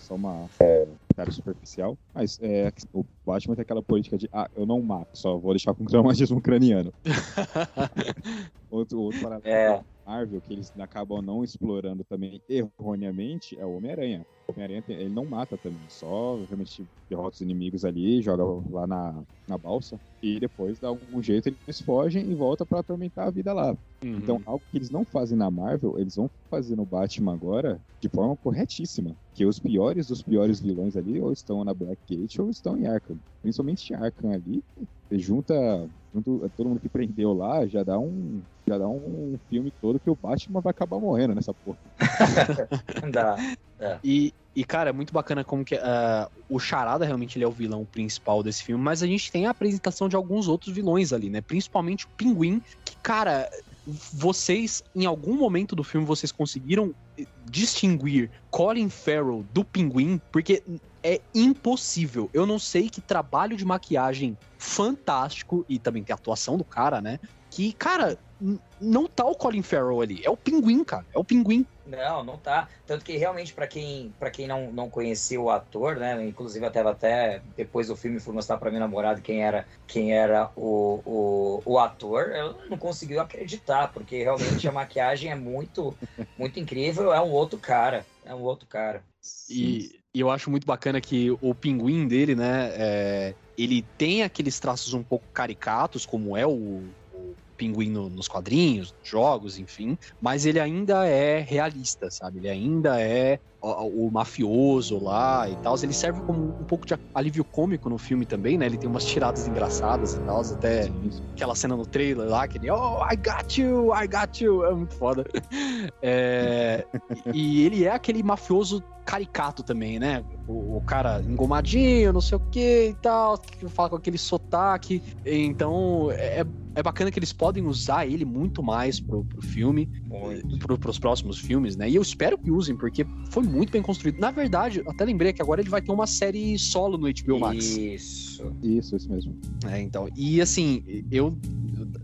só uma é, cara superficial, mas é, o Batman tem aquela política de, ah, eu não mato, só vou deixar com traumatismo craniano. outro, outro paralelo É. Marvel, que eles acabam não explorando também erroneamente, é o Homem-Aranha. O Homem-Aranha, ele não mata também, só realmente derrota os inimigos ali, joga lá na, na balsa, e depois, dá algum jeito, eles fogem e voltam pra atormentar a vida lá. Uhum. Então, algo que eles não fazem na Marvel, eles vão fazer no Batman agora de forma corretíssima. Que os piores dos piores vilões ali ou estão na Blackgate ou estão em Arkham. Principalmente Arkham ali, você junta, junto todo mundo que prendeu lá, já dá um já dá um filme todo que o Batman vai acabar morrendo nessa porra. Dá. E, e, cara, é muito bacana como que ah, o Charada realmente ele é o vilão principal desse filme, mas a gente tem a apresentação de alguns outros vilões ali, né? Principalmente o Pinguim, que, cara, vocês, em algum momento do filme, vocês conseguiram distinguir Colin Farrell do Pinguim, porque é impossível. Eu não sei que trabalho de maquiagem fantástico, e também tem a atuação do cara, né? Que, cara, não tá o Colin Farrell ali, é o Pinguim, cara, é o Pinguim. Não, não tá. Tanto que realmente, pra quem, pra quem não, não conhecia o ator, né? Inclusive, até, até depois do filme fui mostrar pra minha namorada quem era, quem era o, o, o ator. Ela não conseguiu acreditar, porque realmente a maquiagem é muito, muito incrível. É um outro cara. É um outro cara. E, e eu acho muito bacana que o pinguim dele, né, é, ele tem aqueles traços um pouco caricatos, como é o, o pinguim no- nos quadrinhos, jogos, enfim, mas ele ainda é realista, sabe? Ele ainda é o, o mafioso lá e tal. Ele serve como um pouco de alívio cômico no filme também, né? Ele tem umas tiradas engraçadas e tal, até aquela cena no trailer lá, que ele, oh, I got you, I got you, é muito foda. É, e ele é aquele mafioso caricato também, né? O, o cara engomadinho, não sei o que e tal, que fala com aquele sotaque. Então, é, é bacana que eles podem usar ele muito mais pro, pro filme, Muito. pro, pros próximos filmes, né? E eu espero que usem, porque foi muito bem construído. Na verdade, até lembrei que agora ele vai ter uma série solo no HBO Max. Isso. Isso, isso mesmo. É, então. E assim, eu.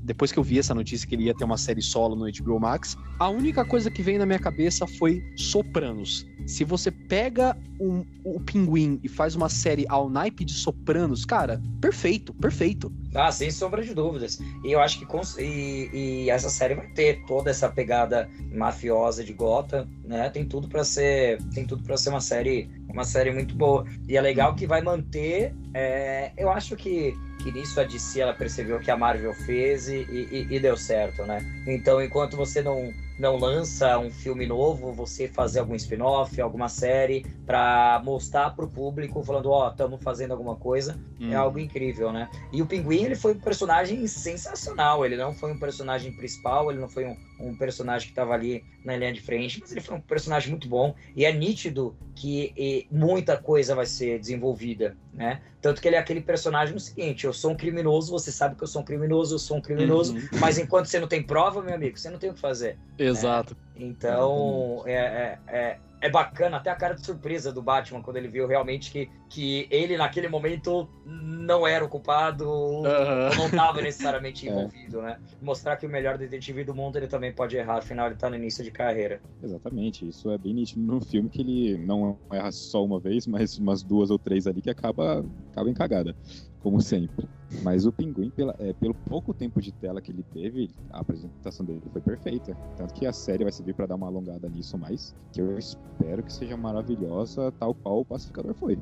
Depois que eu vi essa notícia que ele ia ter uma série solo no HBO Max, a única coisa que veio na minha cabeça foi Sopranos. Se você pega um- o Pinguim e faz uma série ao naipe de Sopranos, cara, perfeito, perfeito. Ah, sem sombra de dúvidas. E eu acho que cons- e, e essa série vai ter toda essa pegada mafiosa de Gotham, né? Tem tudo pra ser, tem tudo para ser uma série, uma série muito boa. E é legal que vai manter. é, eu acho que que nisso a DC ela percebeu o que a Marvel fez e, e- e deu certo, né? Então, enquanto você não não lança um filme novo, você fazer algum spin-off, alguma série pra mostrar pro público falando, ó, estamos fazendo alguma coisa, é algo incrível, né? E o Pinguim, ele foi um personagem sensacional. Ele não foi um personagem principal, ele não foi um, um personagem que estava ali na linha de frente, mas ele foi um personagem muito bom. E é nítido que muita coisa vai ser desenvolvida, né? Tanto que ele é aquele personagem no seguinte: eu sou um criminoso, você sabe que eu sou um criminoso, eu sou um criminoso, Uhum. mas enquanto você não tem prova, meu amigo, você não tem o que fazer. Exato. Então, é, é, é, é bacana até a cara de surpresa do Batman quando ele viu realmente que, que ele, naquele momento, não era o culpado, não estava necessariamente É. envolvido, né? Mostrar que o melhor detetive do mundo ele também pode errar, afinal ele tá no início de carreira. Exatamente, isso é bem nítido no filme que ele não erra só uma vez, mas umas duas ou três ali que acaba, acaba em cagada, como sempre. Mas o Pinguim, pela- é, pelo pouco tempo de tela que ele teve, a apresentação dele foi perfeita. Tanto que a série vai servir pra dar uma alongada nisso mais, que eu espero que seja maravilhosa, tal qual o Pacificador foi.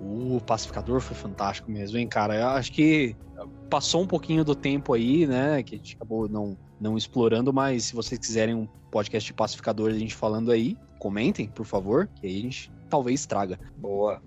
O Pacificador foi fantástico mesmo, hein, cara? Eu acho que passou um pouquinho do tempo aí, né? Que a gente acabou não, não explorando, mas se vocês quiserem um podcast de Pacificador a gente falando aí, comentem, por favor, que aí a gente talvez traga. Boa.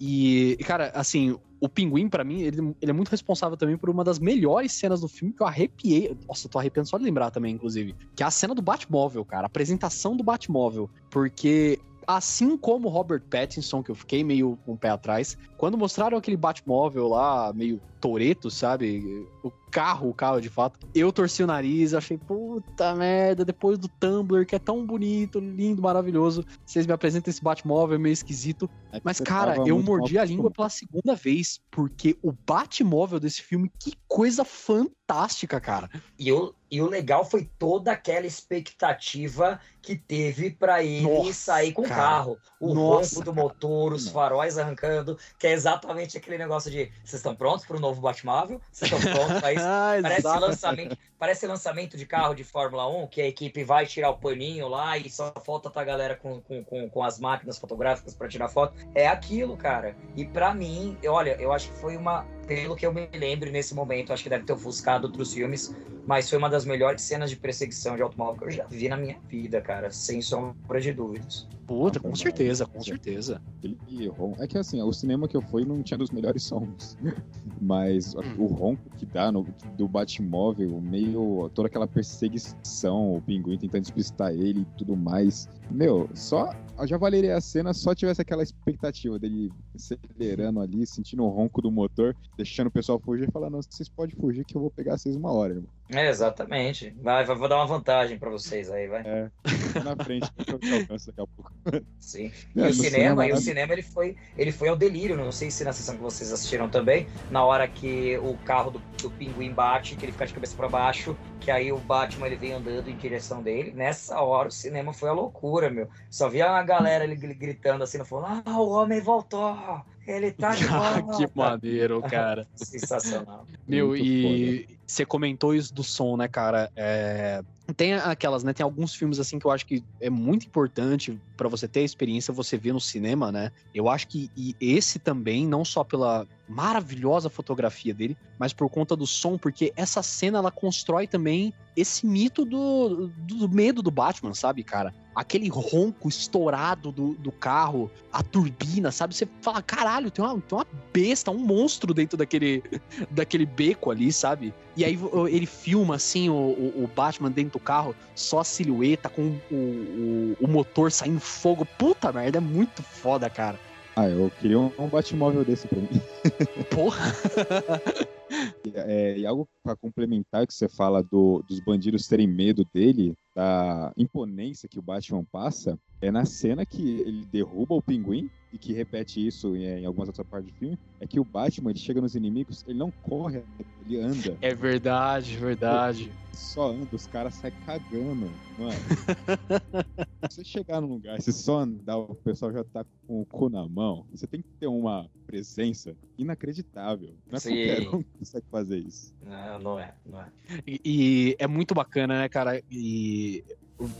E, cara, assim, o Pinguim, pra mim, ele, ele é muito responsável também por uma das melhores cenas do filme que eu arrepiei. Nossa, eu tô arrepiando só de lembrar também, inclusive. Que é a cena do Batmóvel, cara. A apresentação do Batmóvel. Porque. Assim como o Robert Pattinson, que eu fiquei meio com o pé atrás, quando mostraram aquele Batmóvel lá, meio Toreto, sabe? Carro, o carro de fato, eu torci o nariz, achei, puta merda, depois do Tumblr, que é tão bonito, lindo, maravilhoso, vocês me apresentam esse Batmóvel meio esquisito. É Mas, cara, eu mordi a língua pela segunda vez, porque o Batmóvel desse filme, que coisa fantástica, cara. E o, e o legal foi toda aquela expectativa que teve pra ele Nossa, sair com o carro. O Nossa, ronco do motor, os faróis arrancando, que é exatamente aquele negócio de vocês estão prontos pro novo Batmóvel? Vocês estão prontos pra isso? Ah, Parece lançamento, parece lançamento de carro de Fórmula 1, que a equipe vai tirar o paninho lá e só falta tá a galera com, com, com, com as máquinas fotográficas para tirar foto. É aquilo, cara. E pra mim, olha, eu acho que foi uma. Pelo que eu me lembro nesse momento, acho que deve ter ofuscado outros filmes, mas foi uma das melhores cenas de perseguição de automóvel que eu já vi na minha vida, cara, sem sombra de dúvidas. Puta, com certeza, com certeza. Aquele ronco. É que assim, o cinema que eu fui não tinha dos melhores sons. Mas o ronco que dá no, do Batmóvel, meio. toda aquela perseguição, o pinguim tentando despistar ele e tudo mais. Meu, só. Eu já valeria a cena só tivesse aquela expectativa dele acelerando ali, sentindo o ronco do motor, deixando o pessoal fugir e falando, vocês podem fugir que eu vou pegar vocês uma hora, irmão. É, exatamente. Vai, vai- vou dar uma vantagem pra vocês aí, vai. Tá na frente, que daqui a pouco. Sim. É, E o no cinema, cinema, e o cinema ele foi, ele foi ao delírio. Não sei se na sessão que vocês assistiram também, na hora que o carro do, do pinguim bate, que ele fica de cabeça pra baixo, que aí o Batman ele vem andando em direção dele. Nessa hora o cinema foi a loucura, meu. Só via a galera ali gri- gritando assim, falando: Ah, o homem voltou! Ele tá de Ah, volta! que maneiro, cara. Sensacional. Meu, Muito e você comentou isso do som, né, cara? É, Tem aquelas, né? Tem alguns filmes assim que eu acho que é muito importante pra você ter a experiência, você ver no cinema, né? Eu acho que e esse também, não só pela maravilhosa fotografia dele, mas por conta do som, porque essa cena ela constrói também esse mito do, do medo do Batman, sabe, cara? Aquele ronco estourado do, do carro, a turbina, sabe? Você fala, caralho, tem uma, tem uma besta, um monstro dentro daquele, daquele beco ali, sabe? E aí o- ele filma assim o, o- o Batman dentro do carro, só a silhueta com o, o, o motor saindo fogo. Puta merda, é muito foda, cara. Ah, eu queria um, um Batmóvel desse pra mim. Porra. É, e algo para complementar que você fala do- dos bandidos terem medo dele, da imponência que o Batman passa é na cena que ele derruba o pinguim e que repete isso em, algumas outras partes do filme, é que o Batman ele chega nos inimigos, ele não corre, ele anda. É verdade, verdade. Só anda, os caras saem cagando, mano. Se você chegar num lugar, se só andar, o pessoal já tá com o cu na mão. Você tem que ter uma presença inacreditável. Não é Sim. qualquer um que consegue fazer isso. Não, não é, não é. E, e é muito bacana, né, cara? E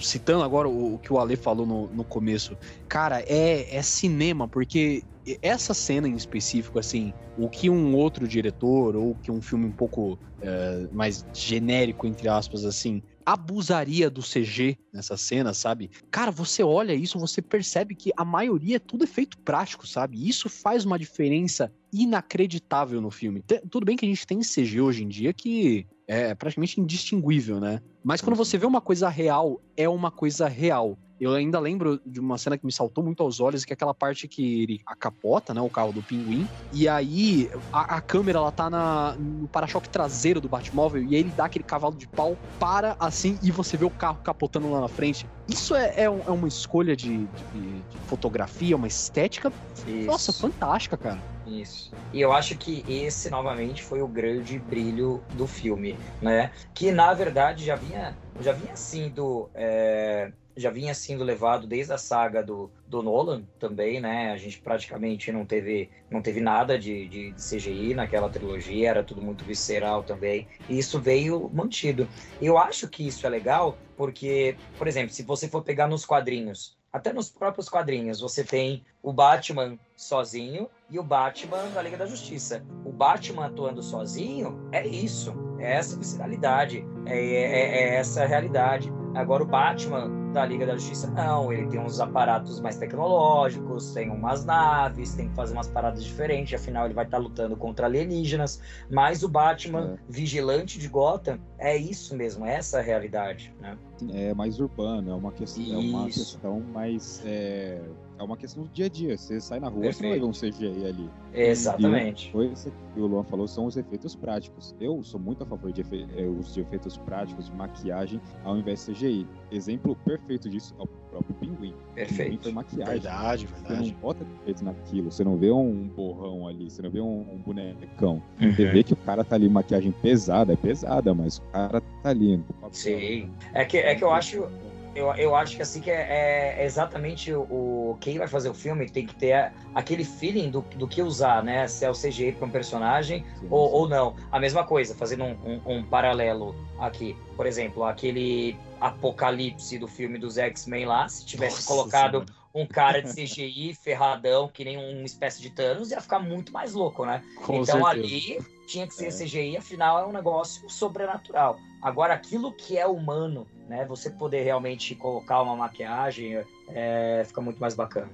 citando agora o, o que o Ale falou no, no começo, cara, é, é cinema, porque essa cena em específico, assim, o que um outro diretor, ou que um filme um pouco é, mais genérico, entre aspas, assim, abusaria do CG nessa cena, sabe? Cara, você olha isso, você percebe que a maioria é tudo efeito prático, sabe? Isso faz uma diferença inacreditável no filme. Te- Tudo bem que a gente tem CG hoje em dia que é praticamente indistinguível, né? Mas quando você vê uma coisa real, é uma coisa real. Eu ainda lembro de uma cena que me saltou muito aos olhos, que é aquela parte que ele acapota, né, o carro do pinguim, e aí a, a câmera ela tá na, no para-choque traseiro do Batmóvel e aí ele dá aquele cavalo de pau, para assim e você vê o carro capotando lá na frente. Isso é, é, um- é uma escolha de, de- de fotografia, uma estética, Isso. nossa, fantástica, cara. Isso. E eu acho que esse, novamente, foi o grande brilho do filme, né? Que, na verdade, já vinha, já vinha sendo... é, já vinha sendo levado desde a saga do, do Nolan também, né? A gente praticamente não teve, não teve nada de, de, de CGI naquela trilogia, era tudo muito visceral também. E isso veio mantido. Eu acho que isso é legal porque, por exemplo, se você for pegar nos quadrinhos, até nos próprios quadrinhos, você tem o Batman sozinho e o Batman da Liga da Justiça. O Batman atuando sozinho é isso, é essa visceralidade, é, é- é essa realidade. Agora o Batman da Liga da Justiça não, ele tem uns aparatos mais tecnológicos, tem umas naves, tem que fazer umas paradas diferentes, afinal ele vai estar lutando contra alienígenas, mas o Batman vigilante de Gotham é isso mesmo, é essa a realidade, né? É mais urbano, é uma questão, é uma questão mais. É, é uma questão do dia a dia. Você sai na rua, você não vai ver um CGI ali. Exatamente. Coisa que o Luan falou são os efeitos práticos. Eu sou muito a favor de efe- uso de efeitos práticos, de maquiagem, ao invés de CGI. Exemplo perfeito disso é o próprio Pinguim. Pinguim Perfeito. foi maquiagem. Verdade, Você não bota efeito naquilo, você não vê um borrão ali, você não vê um, um bonecão. Você Uhum. vê que o cara tá ali, maquiagem pesada, é pesada, mas o cara tá ali. papel. Sim. É que, é que eu acho. Eu, eu acho que assim que é, é exatamente o, o- quem vai fazer o filme tem que ter aquele feeling do, do que usar, né? Se é o CGI para um personagem Sim, ou, sim. ou não. A mesma coisa, fazendo um, um- um paralelo aqui. Por exemplo, aquele apocalipse do filme dos X-Men lá, se tivesse Nossa colocado Senhora. um cara de CGI ferradão, que nem uma espécie de Thanos, ia ficar muito mais louco, né? Com então certeza. ali tinha que ser É. CGI, afinal é um negócio sobrenatural. Agora, aquilo que é humano, né? Você poder realmente colocar uma maquiagem, é, fica muito mais bacana.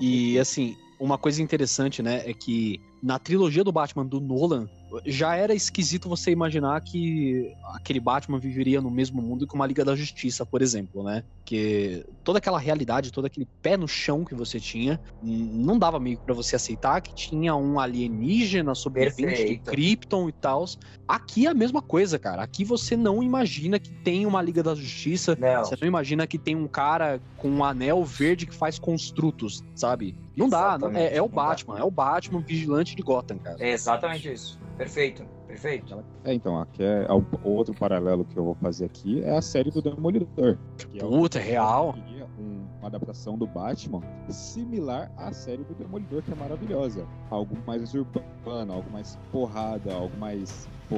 E assim, uma coisa interessante, né, é que na trilogia do Batman do Nolan, já era esquisito você imaginar que aquele Batman viveria no mesmo mundo que uma Liga da Justiça, por exemplo, né? Que toda aquela realidade, todo aquele pé no chão que você tinha, não dava meio pra você aceitar que tinha um alienígena sobrevivente de. Krypton e tal. Aqui é a mesma coisa, cara. Aqui você não imagina que tem uma Liga da Justiça, Não. você não imagina que tem um cara com um anel verde que faz construtos, sabe? Não dá, não- é, é o. Batman, é o Batman vigilante de Gotham, cara. É exatamente isso. Perfeito, perfeito. É, então, aqui é, é o outro paralelo que eu vou fazer aqui é a série do Demolidor. que é Puta, é real. um- uma adaptação do Batman similar à série do Demolidor, que é maravilhosa. Algo mais urbano, algo mais porrada, algo mais. Pô,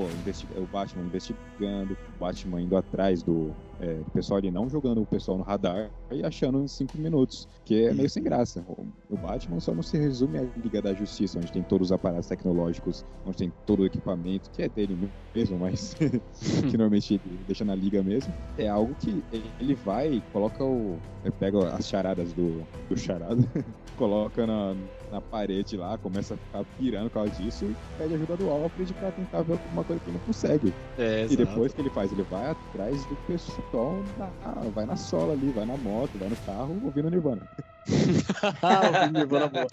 o Batman investigando, o Batman indo atrás do é, o pessoal ali, não jogando o pessoal no radar e achando em cinco minutos, que é meio sem graça. O, Batman só não se resume à Liga da Justiça, onde tem todos os aparatos tecnológicos, onde tem todo o equipamento, que é dele mesmo, mas que normalmente ele deixa na liga mesmo é algo que ele vai, coloca o. ele Pega as charadas do, do charada, coloca na, na parede lá, começa a ficar pirando por causa disso e pede ajuda do Alfred pra tentar ver alguma coisa que ele não consegue. É, E depois que ele faz? Ele vai atrás do pessoal, na- vai na sola ali, vai na moto, vai no carro, ouvindo Nirvana. Ah, o Nirvana boa.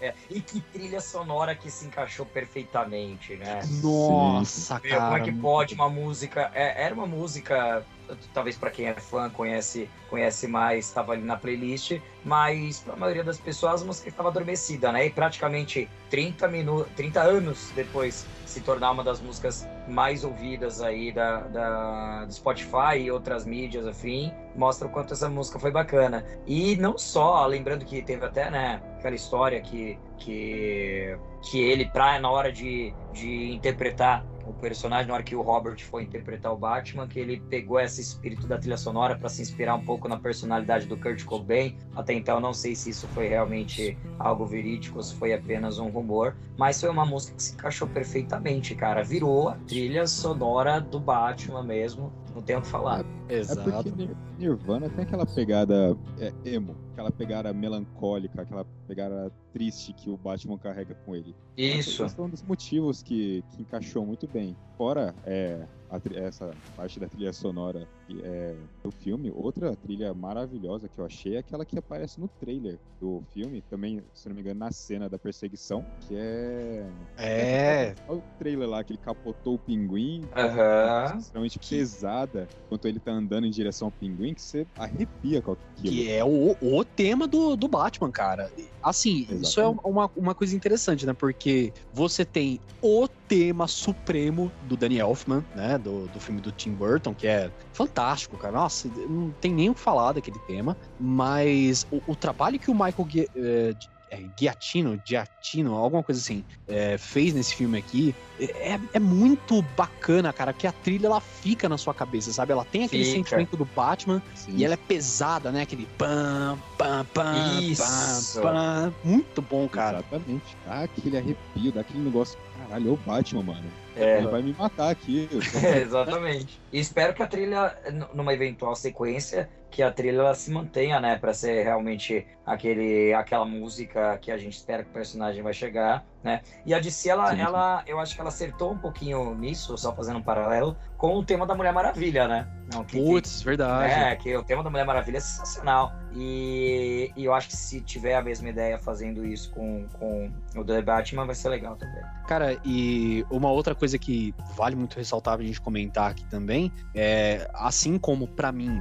É, e que trilha sonora que se encaixou perfeitamente, né? Nossa, Meu, como é cara. que pode uma música. é, era uma música talvez para quem é fã conhece, conhece mais, estava ali na playlist, mas para a maioria das pessoas a música estava adormecida, né? E praticamente 30 minutos, 30 anos depois se tornar uma das músicas mais ouvidas aí da, da, do Spotify e outras mídias afim, mostra o quanto essa música foi bacana. E não só, lembrando que teve até, né, aquela história que, que, que ele, pra, na hora de, de interpretar o personagem, na hora que o Robert foi interpretar o Batman, que ele pegou esse espírito da trilha sonora para se inspirar um pouco na personalidade do Kurt Cobain. Até então, não sei se isso foi realmente algo verídico, se foi apenas um rumor, mas foi uma música que se encaixou perfeitamente, cara. Virou a trilha sonora do Batman mesmo, não tem o que falar. É porque Nir- Nirvana tem aquela pegada é, emo, aquela pegada melancólica, aquela pegada triste que o Batman carrega com ele. Isso. Esse é um dos motivos que, que encaixou muito bem. Fora é, a essa parte da trilha sonora é, do filme, outra trilha maravilhosa que eu achei é aquela que aparece no trailer do filme, também, se não me engano, na cena da perseguição, que é. É. Olha o trailer lá, que ele capotou o pinguim, Aham. extremamente pesada, enquanto ele tá andando em direção ao pinguim, que você arrepia com aquilo. Que é o, o tema do, do Batman, cara. Assim, isso é Exatamente. uma, uma coisa interessante, né? Porque você tem o tema supremo do Danny Elfman, né? Do, do filme do Tim Burton, que é fantástico, cara. Nossa, não tem nem o que falar daquele tema. Mas o, o trabalho que o Michael Gu- eh, é, Giacchino, Giacchino, alguma coisa assim, é, fez nesse filme aqui, é, é muito bacana, cara, que a trilha ela fica na sua cabeça, sabe? Ela tem aquele Fica. sentimento do Batman Sim. e ela é pesada, né? Aquele pam, pam, pam, Isso. pam, pam. Muito bom, cara. Exatamente. Dá aquele arrepio, dá aquele negócio. Caralho, é o Batman, mano. É. Ele vai me matar aqui. É, exatamente. E espero que a trilha, numa eventual sequência, que a trilha ela se mantenha, né, Pra ser realmente aquele, aquela música que a gente espera que o personagem vai chegar, né? E a DC, ela, Sim, sim. ela, eu acho que ela acertou um pouquinho nisso, só fazendo um paralelo, com o tema da Mulher Maravilha, né? Não, que- que- Putz, verdade. é, que o tema da Mulher Maravilha é sensacional. E, e eu acho que se tiver a mesma ideia fazendo isso com, com o The Batman, vai ser legal também. Cara, e uma outra coisa que vale muito ressaltar pra gente comentar aqui também é, assim como pra mim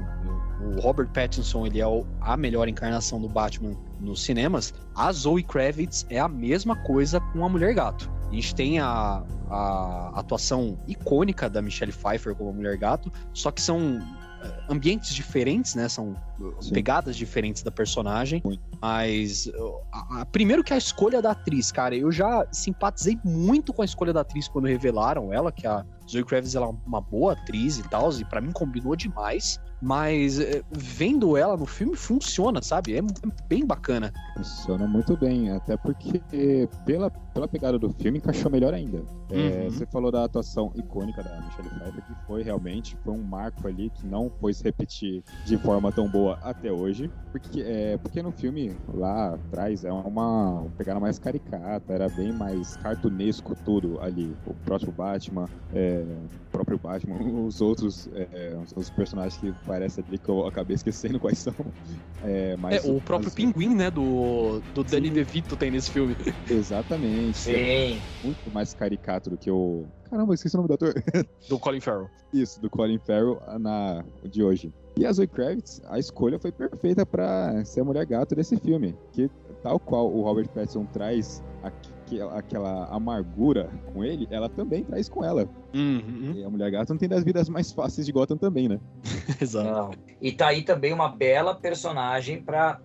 o Robert Pattinson ele é a melhor encarnação do Batman nos cinemas, a Zoe Kravitz é a mesma coisa com a Mulher Gato. A gente tem a, a atuação icônica da Michelle Pfeiffer como Mulher Gato, só que são ambientes diferentes, né? São eh, Sim. pegadas diferentes da personagem. Muito. Mas uh, a- a- primeiro que a escolha da atriz, cara, eu já simpatizei muito com a escolha da atriz quando revelaram ela, que a Zoe Kravitz ela é uma boa atriz e tal, e pra mim combinou demais. Mas eh, vendo ela no filme funciona, sabe? É, é bem bacana. Funciona muito bem, até porque pela, pela pegada do filme encaixou melhor ainda. É, Uhum. Você falou da atuação icônica da Michelle Pfeiffer, que foi realmente foi um marco ali que não foi se repetir de forma tão boa até hoje, porque é porque no filme lá atrás é uma, uma pegada mais caricata, era bem mais cartunesco tudo ali. O próximo Batman, é, o próprio Batman, os outros, é, os outros personagens que parecem ali que eu acabei esquecendo quais são. É, mas É, o próprio mas- Pinguim, né, do, do Danny DeVito tem nesse filme. Exatamente. Sim. muito mais caricato do que o. Caramba, esqueci o nome do ator. Do Colin Farrell. Isso, do Colin Farrell na de hoje. E a Zoe Kravitz, a escolha foi perfeita pra ser a mulher gato desse filme. Que tal qual o Robert Pattinson traz aque- aquela amargura com ele, ela também traz com ela. Uhum, E a mulher gato não tem das vidas mais fáceis de Gotham também, né? exato. Não. E tá aí também uma bela personagem para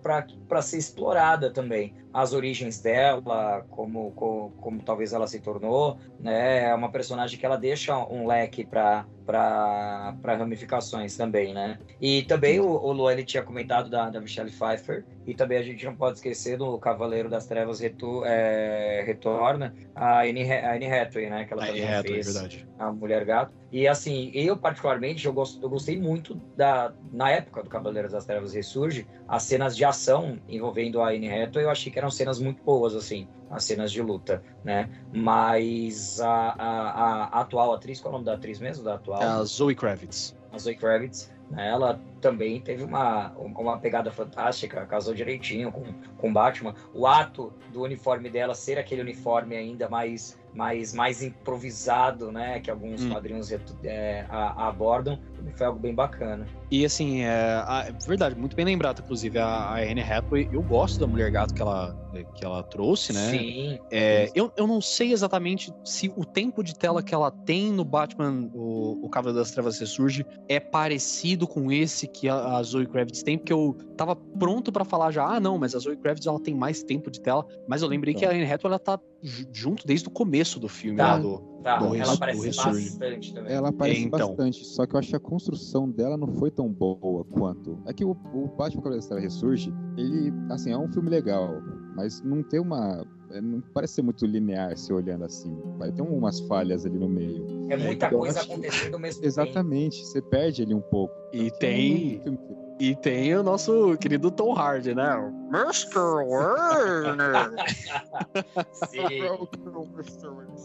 ser explorada também. As origens dela, como, como, como talvez ela se tornou, né? É uma personagem que ela deixa um leque para para ramificações também, né? E também o, o Luan ele tinha comentado da, da Michelle Pfeiffer, e também a gente não pode esquecer do Cavaleiro das Trevas retu, é, Retorna, a Anne, a Anne Hathaway, né? Que ela É, também é, é fez verdade. A Mulher Gato. E assim, eu particularmente, eu, gosto, eu gostei muito da. Na época do Cavaleiros das Trevas Ressurge, as cenas de ação envolvendo a Anne Hathaway, eu achei que eram cenas muito boas, assim, as cenas de luta, né? Mas a, a, a atual atriz, qual é o nome da atriz mesmo? Da atual? A Zoe Kravitz. a Zoe Kravitz, né, ela também teve uma, uma pegada fantástica, casou direitinho com, com Batman. O ato do uniforme dela ser aquele uniforme ainda mais, mais, mais improvisado, né, que alguns Hum. quadrinhos é, a- abordam, foi algo bem bacana. E assim, é, a- é verdade, muito bem lembrado, inclusive, a, a Anne Hathaway, eu gosto da Mulher Gato que ela, que ela trouxe, né? Sim. É, eu, eu não sei exatamente se o tempo de tela que ela tem no Batman, o, o Cavaleiro das Trevas Ressurge, é parecido com esse que a, a Zoe Kravitz tem, porque eu tava pronto pra falar já, ah, não, mas a Zoe Kravitz ela tem mais tempo de tela, mas eu lembrei que a Anne Hathaway ela tá junto desde o começo do filme, Tá. lá do, Tá, Do ela aparece bastante também. Ela aparece Então. bastante, só que eu acho que a construção dela não foi tão boa quanto. É que o, o Batman Cavaleiro das Trevas Ressurge, ele, assim, é um filme legal, mas não tem uma. é, Não parece ser muito linear se olhando assim. Vai ter umas falhas ali no meio. É muita eu coisa que- acontecendo ao mesmo tempo. Exatamente, você perde ali um pouco. E Tanto tem- é um E tem o nosso querido Tom Hardy, né? Mr. Warner. Sim,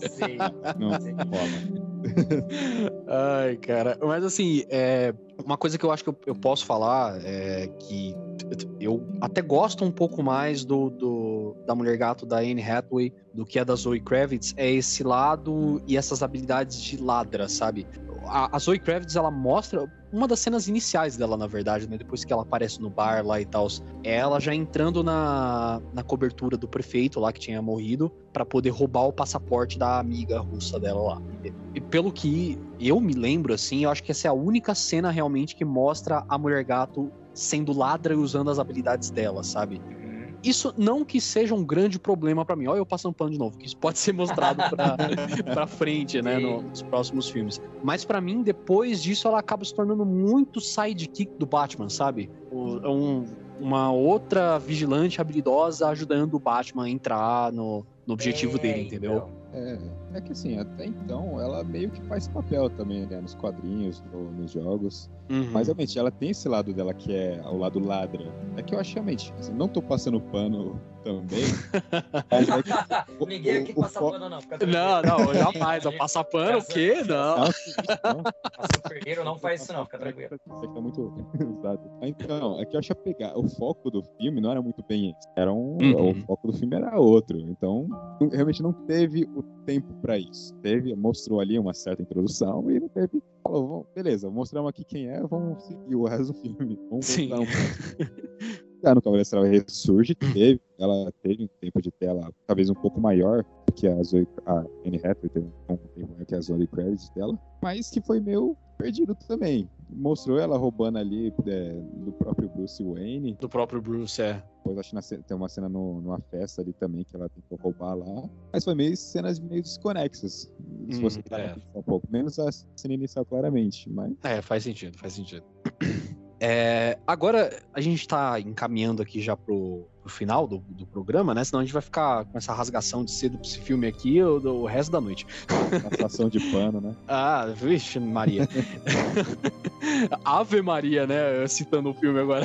sim. Não, Sim. rola. Ai, cara. Mas assim, é, uma coisa que eu acho que eu, eu posso falar é que eu até gosto um pouco mais do, do- da Mulher Gato da Anne Hathaway do que a da Zoe Kravitz é esse lado e essas habilidades de ladra, sabe? A, a Zoe Kravitz, ela mostra uma das cenas iniciais dela, na verdade, né? Depois que ela aparece no bar lá e tal, é ela já entrando na, na cobertura do prefeito lá que tinha morrido pra poder roubar o passaporte da amiga russa dela lá. E pelo que eu me lembro, assim, eu acho que essa é a única cena realmente que mostra a Mulher Gato sendo ladra e usando as habilidades dela, sabe? Isso não que seja um grande problema pra mim. Olha eu passando pano de novo, que isso pode ser mostrado pra, pra frente, né, no- nos próximos filmes. Mas pra mim, depois disso, ela acaba se tornando muito sidekick do Batman, sabe? É um- uma outra vigilante habilidosa ajudando o Batman a entrar no, no objetivo É, dele, entendeu? então. É, é que assim, até então ela meio que faz papel também, né? Nos quadrinhos, no- nos jogos. Uhum. Mas realmente, ela tem esse lado dela que é o lado ladra. É que eu acho realmente, assim, não tô passando pano também. mas é que o- Ninguém aqui o- o passa fo- pano, não. Fica Não, não, jamais. Eu passar pano, o quê? Não. Não, sim, não. Faz isso, não. Fica tranquilo. Você que tá muito usado. Então, é que eu acho que pegar o foco do filme não era muito bem esse. Era um, Uhum. O foco do filme era outro. Então, realmente não teve o tempo pra isso. Teve, mostrou ali uma certa introdução e não teve. Falou, "Vamos- beleza, mostramos aqui quem é, vamos seguir o resto do filme. Vamos Sim. voltar um no Cavaleiro Estrela ressurge, teve, ela teve um tempo de tela talvez um pouco maior que a Zoe, a Anne Hathaway teve um tempo maior que a Zoe Kravitz dela, mas que foi meio perdido também. Mostrou ela roubando ali é, do próprio Bruce Wayne, Do próprio Bruce, é. depois acho que tem uma cena no- numa festa ali também que ela tentou roubar lá, mas foi meio cenas meio desconexas, se Hum, você é. um pouco, menos a cena inicial claramente, mas É, faz sentido, faz sentido. É, agora a gente tá encaminhando aqui já pro, pro final do, do programa, né? Senão a gente vai ficar com essa rasgação de cedo desse filme aqui o, do- o resto da noite. passação de pano, né? Ah, vixe, Maria. Ave Maria, né? Citando o filme agora.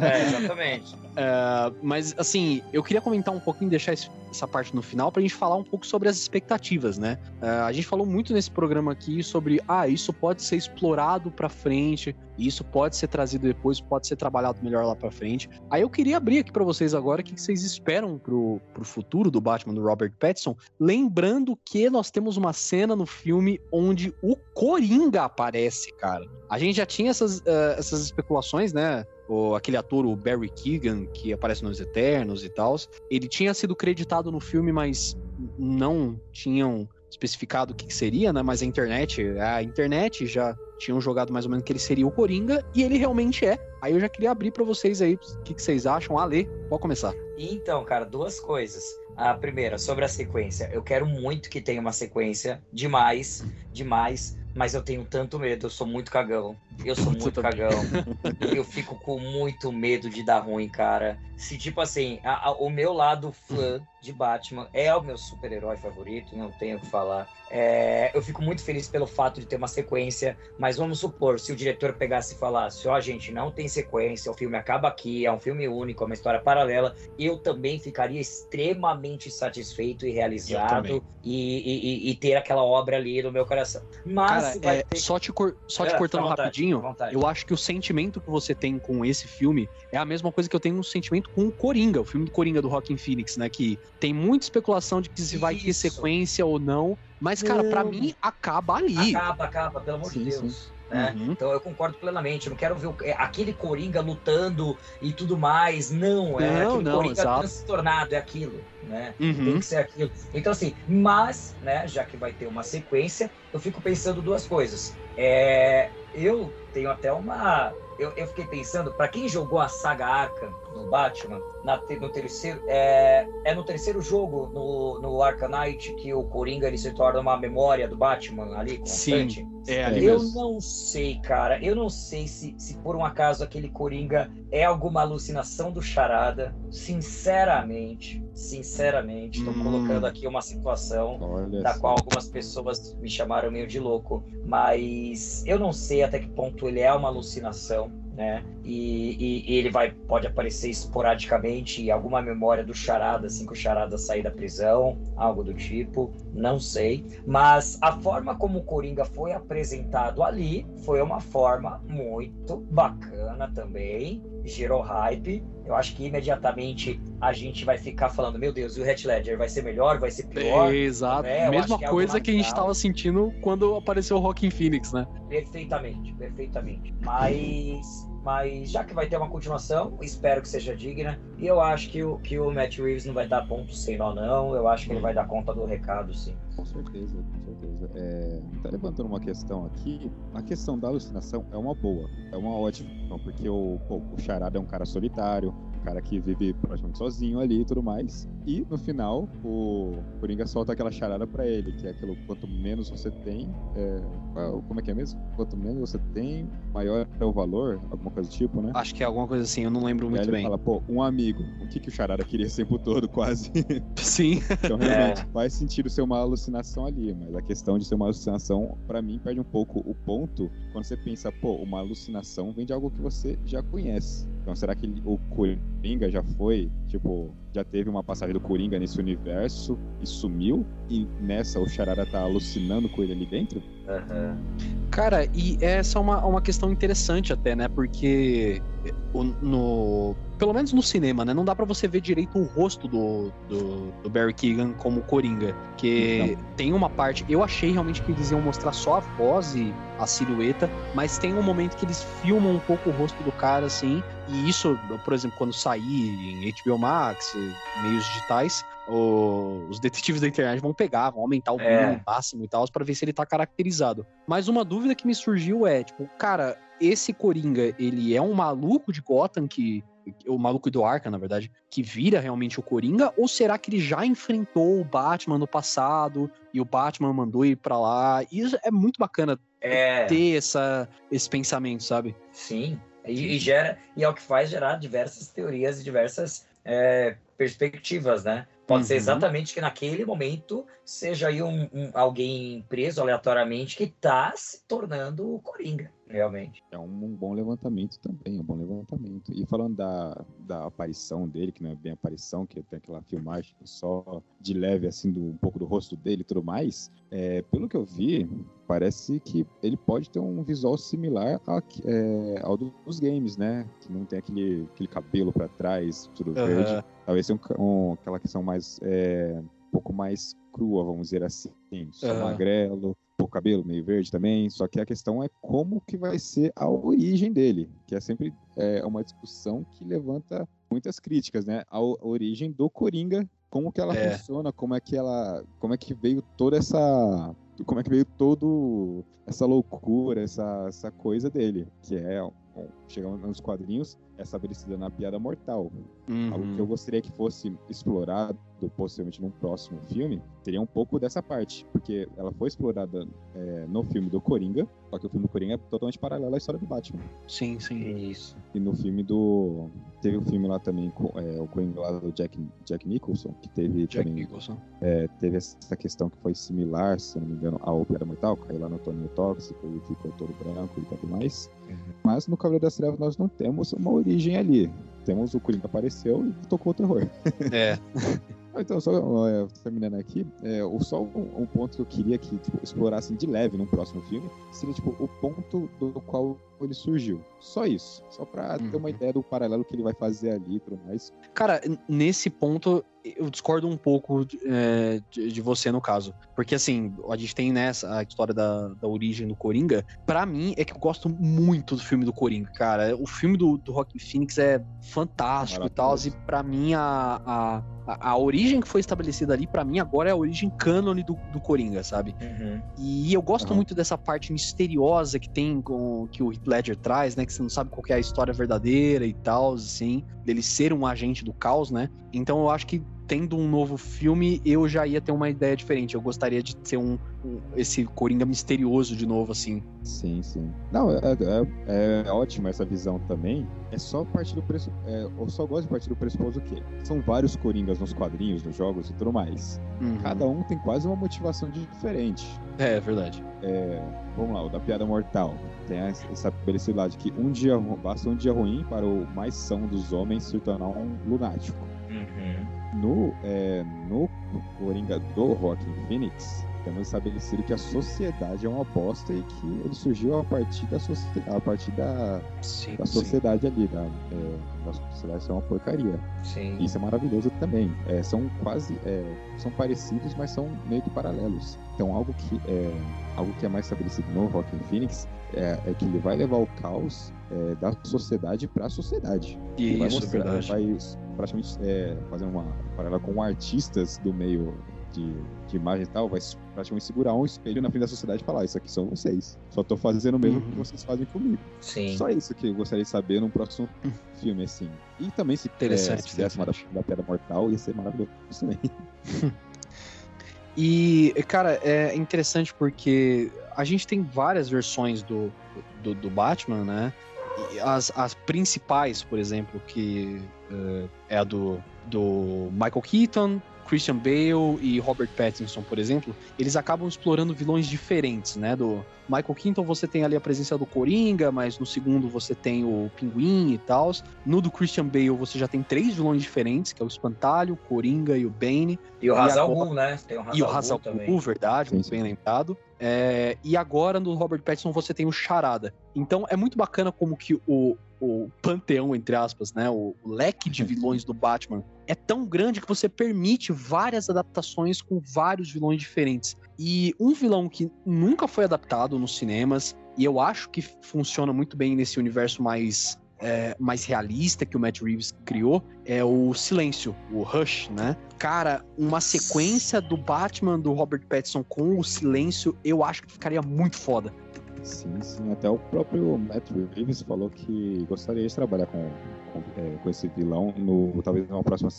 É, exatamente. É, mas, assim, eu queria comentar um pouquinho, deixar esse- essa parte no final, pra gente falar um pouco sobre as expectativas, né? É, a gente falou muito nesse programa aqui sobre, ah, isso pode ser explorado pra frente, isso pode ser trazido depois, pode ser trabalhado melhor lá pra frente. Aí eu queria abrir aqui pra vocês agora o que vocês esperam pro, pro futuro do Batman do Robert Pattinson, lembrando que nós temos uma cena no filme onde o Coringa aparece, cara. A gente já tinha essas, eh, essas especulações, né? o, aquele ator, o Barry Keegan, que aparece nos Eternos e tal, ele tinha sido creditado no filme, mas não tinham especificado o que, que seria, né? Mas a internet, a internet já tinham jogado mais ou menos que ele seria o Coringa, e ele realmente é. Aí eu já queria abrir pra vocês aí, o que, que vocês acham? Ale, pode começar. Então, cara, duas coisas. A primeira, sobre a sequência. Eu quero muito que tenha uma sequência. Demais, demais. Mas eu tenho tanto medo. Eu sou muito cagão. Eu sou muito cagão. eu fico com muito medo de dar ruim, cara. Se, tipo assim, a- a- o meu lado fã de Batman é o meu super-herói favorito, não tenho o que falar. É, eu fico muito feliz pelo fato de ter uma sequência, mas vamos supor, se o diretor pegasse e falasse, ó, gente, não tem sequência, o filme acaba aqui, é um filme único, é uma história paralela, eu também ficaria extremamente satisfeito e realizado e, e- e- e ter aquela obra ali no meu coração. Mas Cara, é, ter só te, cor- só te É, cortando vontade, rapidinho, eu acho que o sentimento que você tem com esse filme é a mesma coisa que eu tenho um sentimento com o Coringa, o filme do Coringa do Rockin' Phoenix, né? Que tem muita especulação de que se vai ter sequência ou não. Mas, cara, pra Não. mim, acaba ali. Acaba, acaba, pelo amor Sim, de sim. Deus. né? Uhum. Então eu concordo plenamente. Eu não quero ver o- é, aquele Coringa lutando e tudo mais. Não, é Não, aquele não, Coringa exato. transtornado, é aquilo, né? Uhum. Tem que ser aquilo. Então, assim, mas, né, já que vai ter uma sequência, eu fico pensando duas coisas. É, eu tenho até uma. Eu, eu fiquei pensando, pra quem jogou a saga Arkham no Batman, na no terceiro. É, é no terceiro jogo, no, no Arkham Knight, que o Coringa ele se torna uma memória do Batman ali, constante. É ali Eu mesmo. não sei, cara. Eu não sei se, se por um acaso aquele Coringa é alguma alucinação do Charada. Sinceramente, sinceramente, tô Hum. colocando aqui uma situação Olha da qual algumas pessoas me chamaram meio de louco, mas eu não sei até que ponto ele é uma alucinação, né? E, e- e ele vai pode aparecer esporadicamente em alguma memória do Charada, assim que o Charada sair da prisão, algo do tipo, não sei. Mas a forma como o Coringa foi apresentado ali foi uma forma muito bacana também, gerou hype. Eu acho que imediatamente a gente vai ficar falando, meu Deus, e o Heath Ledger vai ser melhor, vai ser pior? É, exato. É, eu Mesma que é coisa que a gente natural. tava sentindo quando apareceu o Rockin' Phoenix, né? Perfeitamente, perfeitamente. Mas, mas já que vai ter uma continuação, espero que seja digna. E eu acho que o, que o Matt Reeves não vai dar ponto sem nó, não. Eu acho que ele vai dar conta do recado, sim. Com certeza, com certeza. É, tá levantando uma questão aqui. A questão da alucinação é uma boa, é uma ótima, porque o, pô, o Charada é um cara solitário, um cara que vive praticamente sozinho ali e tudo mais. E no final, o Coringa solta aquela charada pra ele, que é aquilo: quanto menos você tem, é, qual- como é que é mesmo? Quanto menos você tem, maior é o valor, alguma coisa do tipo, né? Acho que é alguma coisa assim, eu não lembro muito ele bem. fala, pô, um amigo. O que, que o Charada queria esse tempo todo, quase? Sim. Então, realmente, faz sentido ser uma alucinação ali, mas a questão de ser uma alucinação, pra mim, perde um pouco o ponto quando você pensa, pô, uma alucinação vem de algo que você já conhece. Então, será que o Coringa já foi, tipo, já teve uma passagem do Coringa nesse universo e sumiu? E nessa o Charada tá alucinando com ele ali dentro? Cara, e essa é uma, uma questão interessante até, né? Porque o- no. Pelo menos no cinema, né? Não dá pra você ver direito o rosto do, do, do Barry Keegan como Coringa. Que tem uma parte. Eu achei realmente que eles iam mostrar só a voz e a silhueta, mas tem um momento que eles filmam um pouco o rosto do cara, assim. E isso, por exemplo, quando sair em HBO Max, meios digitais, o- os detetives da internet vão pegar, vão aumentar o É. máximo e tal, pra ver se ele tá caracterizado. Mas uma dúvida que me surgiu é, tipo, cara, esse Coringa, ele é um maluco de Gotham que. O maluco do Arkham, na verdade, que vira realmente o Coringa? Ou será que ele já enfrentou o Batman no passado e o Batman mandou ir pra lá? Isso é muito bacana É, ter essa, esse pensamento, sabe? sim. E, e gera, e é o que faz gerar diversas teorias e diversas é, perspectivas, né? Pode ser Uhum. exatamente que naquele momento seja aí um, um- alguém preso aleatoriamente que tá se tornando o Coringa, realmente. É um, um bom levantamento também, um bom levantamento. E falando da, da aparição dele, que não é bem aparição, que tem aquela filmagem só de leve, assim, do, um pouco do rosto dele e tudo mais, é, pelo que eu vi, parece que ele pode ter um visual similar a- é, ao do- dos games, né? Que não tem aquele, aquele cabelo pra trás, tudo verde. Aham. Talvez seja um, um, aquela questão mais. é, um pouco mais crua, vamos dizer assim. Só Aham. magrelo, cabelo, meio verde também. Só que a questão é como que vai ser a origem dele. Que é sempre é, uma discussão que levanta muitas críticas, né? A, origem do Coringa, como que ela É. funciona, como é que ela. Como é que veio toda essa. Como é que veio todo essa loucura, essa, essa coisa dele. Que é. Bom, chegando nos quadrinhos, é estabelecida na piada mortal. Algo Uhum. que eu gostaria que fosse explorado, possivelmente num próximo filme, teria um pouco dessa parte. Porque ela foi explorada é, no filme do Coringa, só que o filme do Coringa é totalmente paralelo à história do Batman. Sim, sim. Isso. E no filme do. Teve o filme lá também, com, é, o Coringa lá do Jack, Jack Nicholson, que teve Jack também Nicholson. é, teve essa questão que foi similar, se não me engano, ao Piada Mortal, caiu lá no Toninho Tóxico e ficou todo branco e tudo mais. Mas no Cavaleiro das Trevas nós não temos uma origem ali. Temos o Coringa apareceu e tocou o terror. É. Então, só é, terminando aqui, é, o, só um, um ponto que eu queria que tipo, explorassem de leve no próximo filme seria tipo, o ponto do qual ele surgiu. Só isso. Só pra ter uma Uhum. ideia do paralelo que ele vai fazer ali e tudo mais. Cara, nesse ponto, eu discordo um pouco é, de, de você no caso. Porque, assim, a gente tem nessa a história da, da origem do Coringa. Pra mim, é que eu gosto muito do filme do Coringa, cara. O filme do, do Rockin' Phoenix é fantástico e tal. E pra mim, a, a, a, a origem que foi estabelecida ali, pra mim, agora é a origem cânone do, do Coringa, sabe? Uhum. E eu gosto Aham. muito dessa parte misteriosa que tem com que o Heath Ledger traz, né? Que você não sabe qual é a história verdadeira e tal, assim, dele ser um agente do caos, né? Então eu acho que tendo um novo filme, eu já ia ter uma ideia diferente. Eu gostaria de ter um, um- esse Coringa misterioso de novo, assim. Sim, sim. Não, é, é, é ótima essa visão também. É só partir do preço. É, eu só gosto de partir do pressuposto que são vários Coringas nos quadrinhos, nos jogos e tudo mais. Cada um tem quase uma motivação diferente. É, é verdade. É, vamos lá, o da piada mortal. Tem essa estabelecido lá de que um dia basta um dia ruim para o mais são dos homens se tornar um lunático. Uhum. No, é, no Coringa do Rockin' Phoenix, temos estabelecido que a sociedade é uma bosta e que ele surgiu a partir da, socie- a partir da, Sim, da sociedade ali, da, é, da sociedade ser uma porcaria. Sim. Isso é maravilhoso também. É, são quase. é, são parecidos, mas são meio que paralelos. Então, algo que é, algo que é mais estabelecido no Rockin' Phoenix é, é que ele vai levar o caos é, da sociedade para a sociedade. Ele vai Isso, é mostrar, vai praticamente é, fazer uma paralela com artistas do meio de, de imagem e tal, vai praticamente segurar um espelho na frente da sociedade e falar: Isso aqui são vocês. Só tô fazendo o mesmo Uhum. que vocês fazem comigo. Sim. Só isso que eu gostaria de saber num próximo filme, assim. E também se, Interessante, é, se fizesse uma da, da Pedra Mortal, ia ser maravilhoso também. E, cara, é interessante porque a gente tem várias versões do, do, do Batman, né? As, as principais, por exemplo, que eh, é a do, do Michael Keaton, Christian Bale e Robert Pattinson, por exemplo, eles acabam explorando vilões diferentes, né? Do Michael Keaton você tem ali a presença do Coringa, mas no segundo você tem o Pinguim e tal. No do Christian Bale você já tem três vilões diferentes, que é o Espantalho, o Coringa e o Bane. E o Hazal agora- né? Tem o E o Hazal Hazal Ghul também. Ghul, verdade, muito bem lembrado. É, e agora no Robert Pattinson você tem o Charada. Então é muito bacana como que o, o panteão, entre aspas, né, o, leque de vilões do Batman é tão grande que você permite várias adaptações com vários vilões diferentes. E um vilão que nunca foi adaptado nos cinemas, e eu acho que funciona muito bem nesse universo mais é, mais realista que o Matt Reeves criou é o Silêncio, o Rush, né? Cara, uma sequência do Batman do Robert Pattinson com o Silêncio, eu acho que ficaria muito foda. Sim, sim. Até o próprio Matt Reeves falou que gostaria de trabalhar com, com, é, com esse vilão no talvez numa próxima.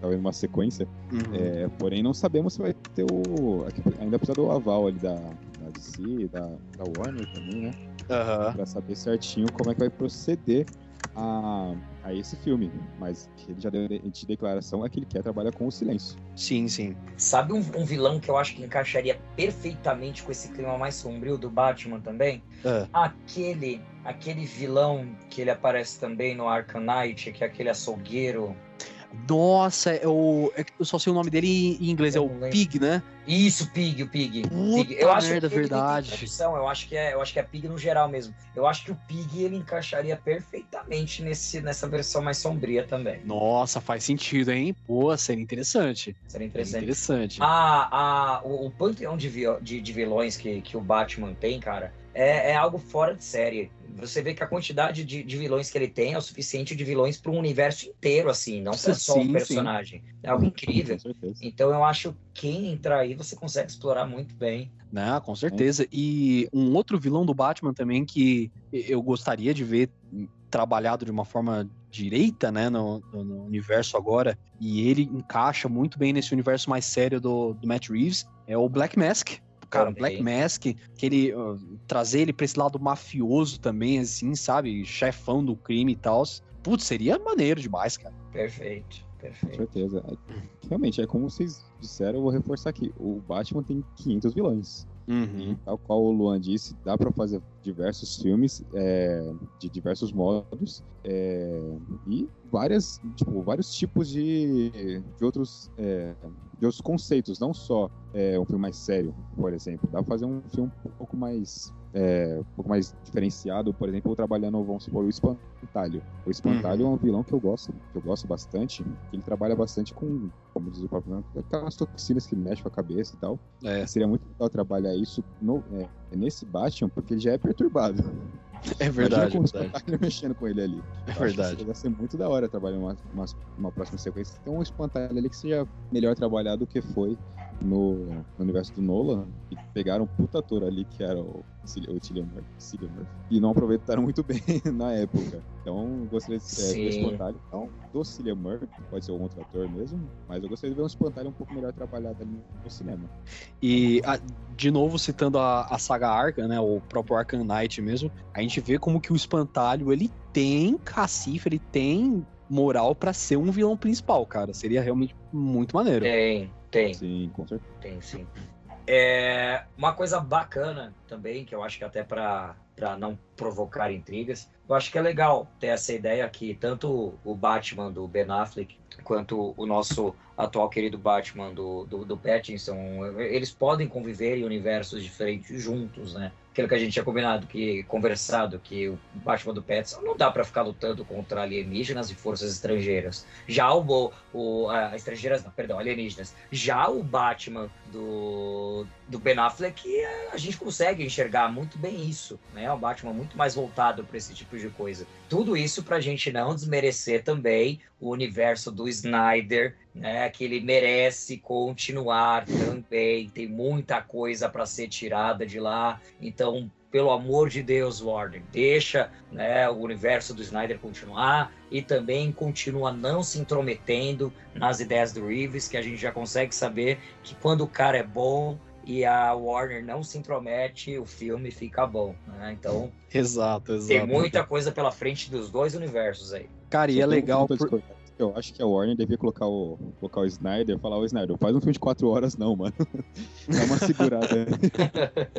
Talvez numa sequência. Uhum. É, porém, não sabemos se vai ter o. Ainda precisa do aval ali da, da DC, da, da Warner também, né? Aham. Pra saber certinho como é que vai proceder a, a esse filme. Mas que ele já deu de, de declaração é que ele quer trabalhar com o silêncio. Sim, sim. Sabe um, um vilão que eu acho que encaixaria perfeitamente com esse clima mais sombrio do Batman também? Ah. Aquele, aquele vilão que ele aparece também no Arkham Knight, que é aquele açougueiro. Nossa, é o, é que eu só sei o nome dele em inglês, é Eu o não lembro. Pig, né? Isso, Pig, o Pig. Puta Pig. Eu acho merda, que verdade. tradução, eu acho que é, eu acho que é Pig no geral mesmo. Eu acho que o Pig ele encaixaria perfeitamente nesse, nessa versão mais sombria também. Nossa, faz sentido, hein? Pô, seria interessante. Seria Seria interessante. interessante. A, a, o, o panteão de, de, de vilões que, que o Batman tem, cara, é, é algo fora de série. Você vê que a quantidade de, de vilões que ele tem é o suficiente de vilões para um universo inteiro, assim, não pra só Sim, um sim. personagem. É algo incrível. Então eu acho que quem entrar aí você consegue explorar muito bem. Né, com certeza. E um outro vilão do Batman também que eu gostaria de ver trabalhado de uma forma direita, né, no, no- no universo agora, e ele encaixa muito bem nesse universo mais sério do, do Matt Reeves, é o Black Mask. Cara, o Também. Black Mask, que ele uh, trazer ele pra esse lado mafioso também, assim, sabe? Chefão do crime e tal. Putz, seria maneiro demais, cara. Perfeito, Com perfeito. certeza. É, Realmente, é como vocês disseram, eu vou reforçar aqui. O Batman tem 500 vilões. Uhum. Tal qual o Luan disse, dá pra fazer diversos filmes é, de diversos modos é, e várias, tipo, vários tipos de, de, outros, é, de outros conceitos, não só é, um filme mais sério, por exemplo. Dá pra fazer um filme um pouco mais é, um pouco mais diferenciado, por exemplo, trabalhando, vamos supor, o Espantalho. O Espantalho é um vilão que eu gosto, que eu gosto bastante, ele trabalha bastante com, como diz o próprio nome, aquelas toxinas que mexem com a cabeça e tal. É, Seria muito legal trabalhar isso no, é, nesse Batman, porque ele já é perturbado. é verdade, é Imagina com o verdade. Mexendo com ele ali. É Eu verdade. Vai ser muito da hora trabalhar uma, uma, uma próxima sequência. Tem um espantalho ali que seja melhor trabalhado do que foi no, no universo do Nolan. E pegaram um puta ator ali que era o, Cillian- Murphy, e não aproveitaram muito bem na época. Então, gostaria de ser Sim. do espantalho. Não do Cillian Murphy, pode ser algum outro ator mesmo, mas eu gostaria de ver um espantalho um pouco melhor trabalhado ali no cinema. E, a- de novo, citando a, a saga Arkham, né, o próprio Arkham Knight mesmo, a gente vê como que o Espantalho, ele tem cacife, ele tem moral pra ser um vilão principal, cara. Seria realmente muito maneiro. Tem, tem. Sim, com certeza. Tem sim. É, uma coisa bacana também, que eu acho que até para não provocar intrigas, eu acho que é legal ter essa ideia que tanto o Batman do Ben Affleck quanto o nosso atual querido Batman do, do, do Pattinson, eles podem conviver em universos diferentes juntos, né? Aquilo que a gente tinha combinado, que conversado, que o Batman do Pattinson não dá para ficar lutando contra alienígenas e forças estrangeiras. Já o, o a, estrangeiras, não, perdão, alienígenas. Já o Batman do, do Ben Affleck, é, a gente consegue enxergar muito bem isso, né? O Batman muito mais voltado para esse tipo de coisa. Tudo isso pra gente não desmerecer também o universo do Snyder, né? Que ele merece continuar também. Tem muita coisa para ser tirada de lá. Então, pelo amor de Deus, Warner, deixa né, o universo do Snyder continuar e também continua não se intrometendo nas ideias do Reeves, que a gente já consegue saber que quando o cara é bom e a Warner não se intromete, o filme fica bom. né? Então, Exato, exato. tem muita coisa pela frente dos dois universos aí. Cara, e é legal. por-. Eu acho que a Warner devia colocar o, colocar o Snyder, falar, ô Snyder, faz um filme de 4 horas não, mano. Dá uma segurada.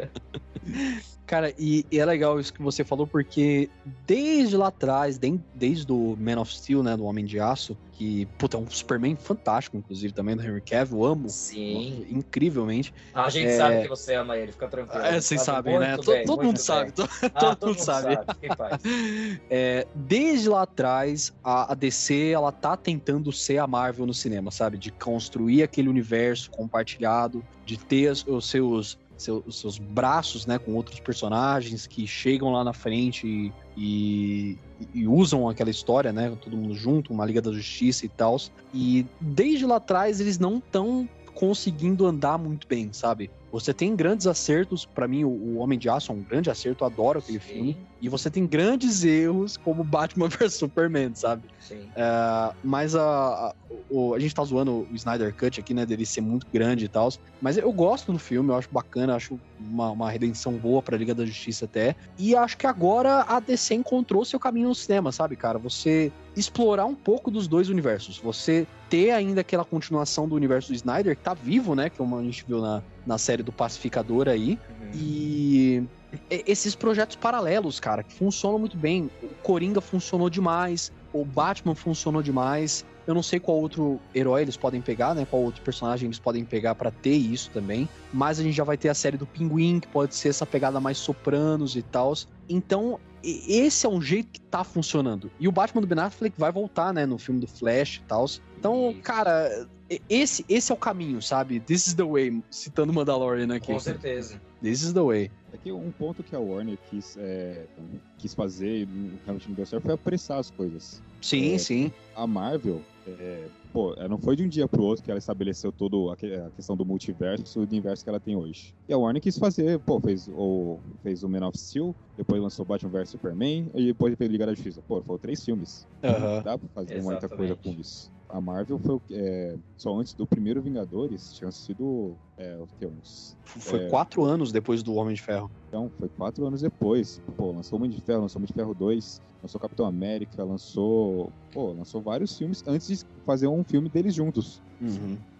Cara, e, e é legal isso que você falou, porque desde lá atrás, de- desde o Man of Steel, né, do Homem de Aço, que, puta, é um Superman fantástico, inclusive, também do Henry Cavill, amo Sim. incrivelmente. A gente É. sabe que você ama ele, fica tranquilo. É, vocês Sabe sabem, né? bem, todo mundo sabe, to- Ah, todo mundo sabe. Quem faz? É, desde lá atrás, a, a DC, ela tá tentando ser a Marvel no cinema, sabe? De construir aquele universo compartilhado, de ter os seus, seu- os seus braços, né, com outros personagens que chegam lá na frente e, e- e usam aquela história, né, todo mundo junto, uma Liga da Justiça e tal. E desde lá atrás, eles não estão conseguindo andar muito bem, sabe? Você tem grandes acertos, pra mim o, o Homem de Aço é um grande acerto, eu adoro aquele Sim. filme. E você tem grandes erros como Batman vs Superman, sabe? Sim. É, mas a, a, o- a gente tá zoando o Snyder Cut aqui, né? Dele ser muito grande e tal. Mas eu gosto do filme, eu acho bacana, acho uma, uma redenção boa pra Liga da Justiça até. E acho que agora a DC encontrou seu caminho no cinema, sabe, cara? Você explorar um pouco dos dois universos. Você ter ainda aquela continuação do universo do Snyder, que tá vivo, né? Que como a gente viu na, na série do Pacificador aí. Uhum. E esses projetos paralelos, cara, que funcionam muito bem. O Coringa funcionou demais, o Batman funcionou demais. Eu não sei qual outro herói eles podem pegar, né? Qual outro personagem eles podem pegar pra ter isso também. Mas a gente já vai ter a série do Pinguim, que pode ser essa pegada mais sopranos e tal. Então, esse é um jeito que tá funcionando. E o Batman do Ben Affleck vai voltar, né, no filme do Flash e tal. Então, Isso. cara, esse, esse é o caminho, sabe? This is the way, citando Mandalorian aqui. Com certeza. This is the way. É que um ponto que a Warner quis, é, quis fazer e realmente não deu certo foi apressar as coisas. Sim, É, sim. A Marvel, é, pô, não foi de um dia pro outro que ela estabeleceu toda a que- a questão do multiverso e do universo que ela tem hoje. E a Warner quis fazer, pô, fez o, fez o Man of Steel, depois lançou Batman vs Superman, e depois fez Liga da Justiça. Pô, foram três filmes. Dá pra fazer muita coisa Exatamente. com isso. A Marvel foi é, só antes do primeiro Vingadores, tinha sido é, o que, uns Foi É. quatro anos depois do Homem de Ferro. então, foi quatro anos depois. Pô, lançou Homem de Ferro, lançou Homem de Ferro 2, lançou Capitão América, lançou. Pô, lançou vários filmes antes de fazer um filme deles juntos.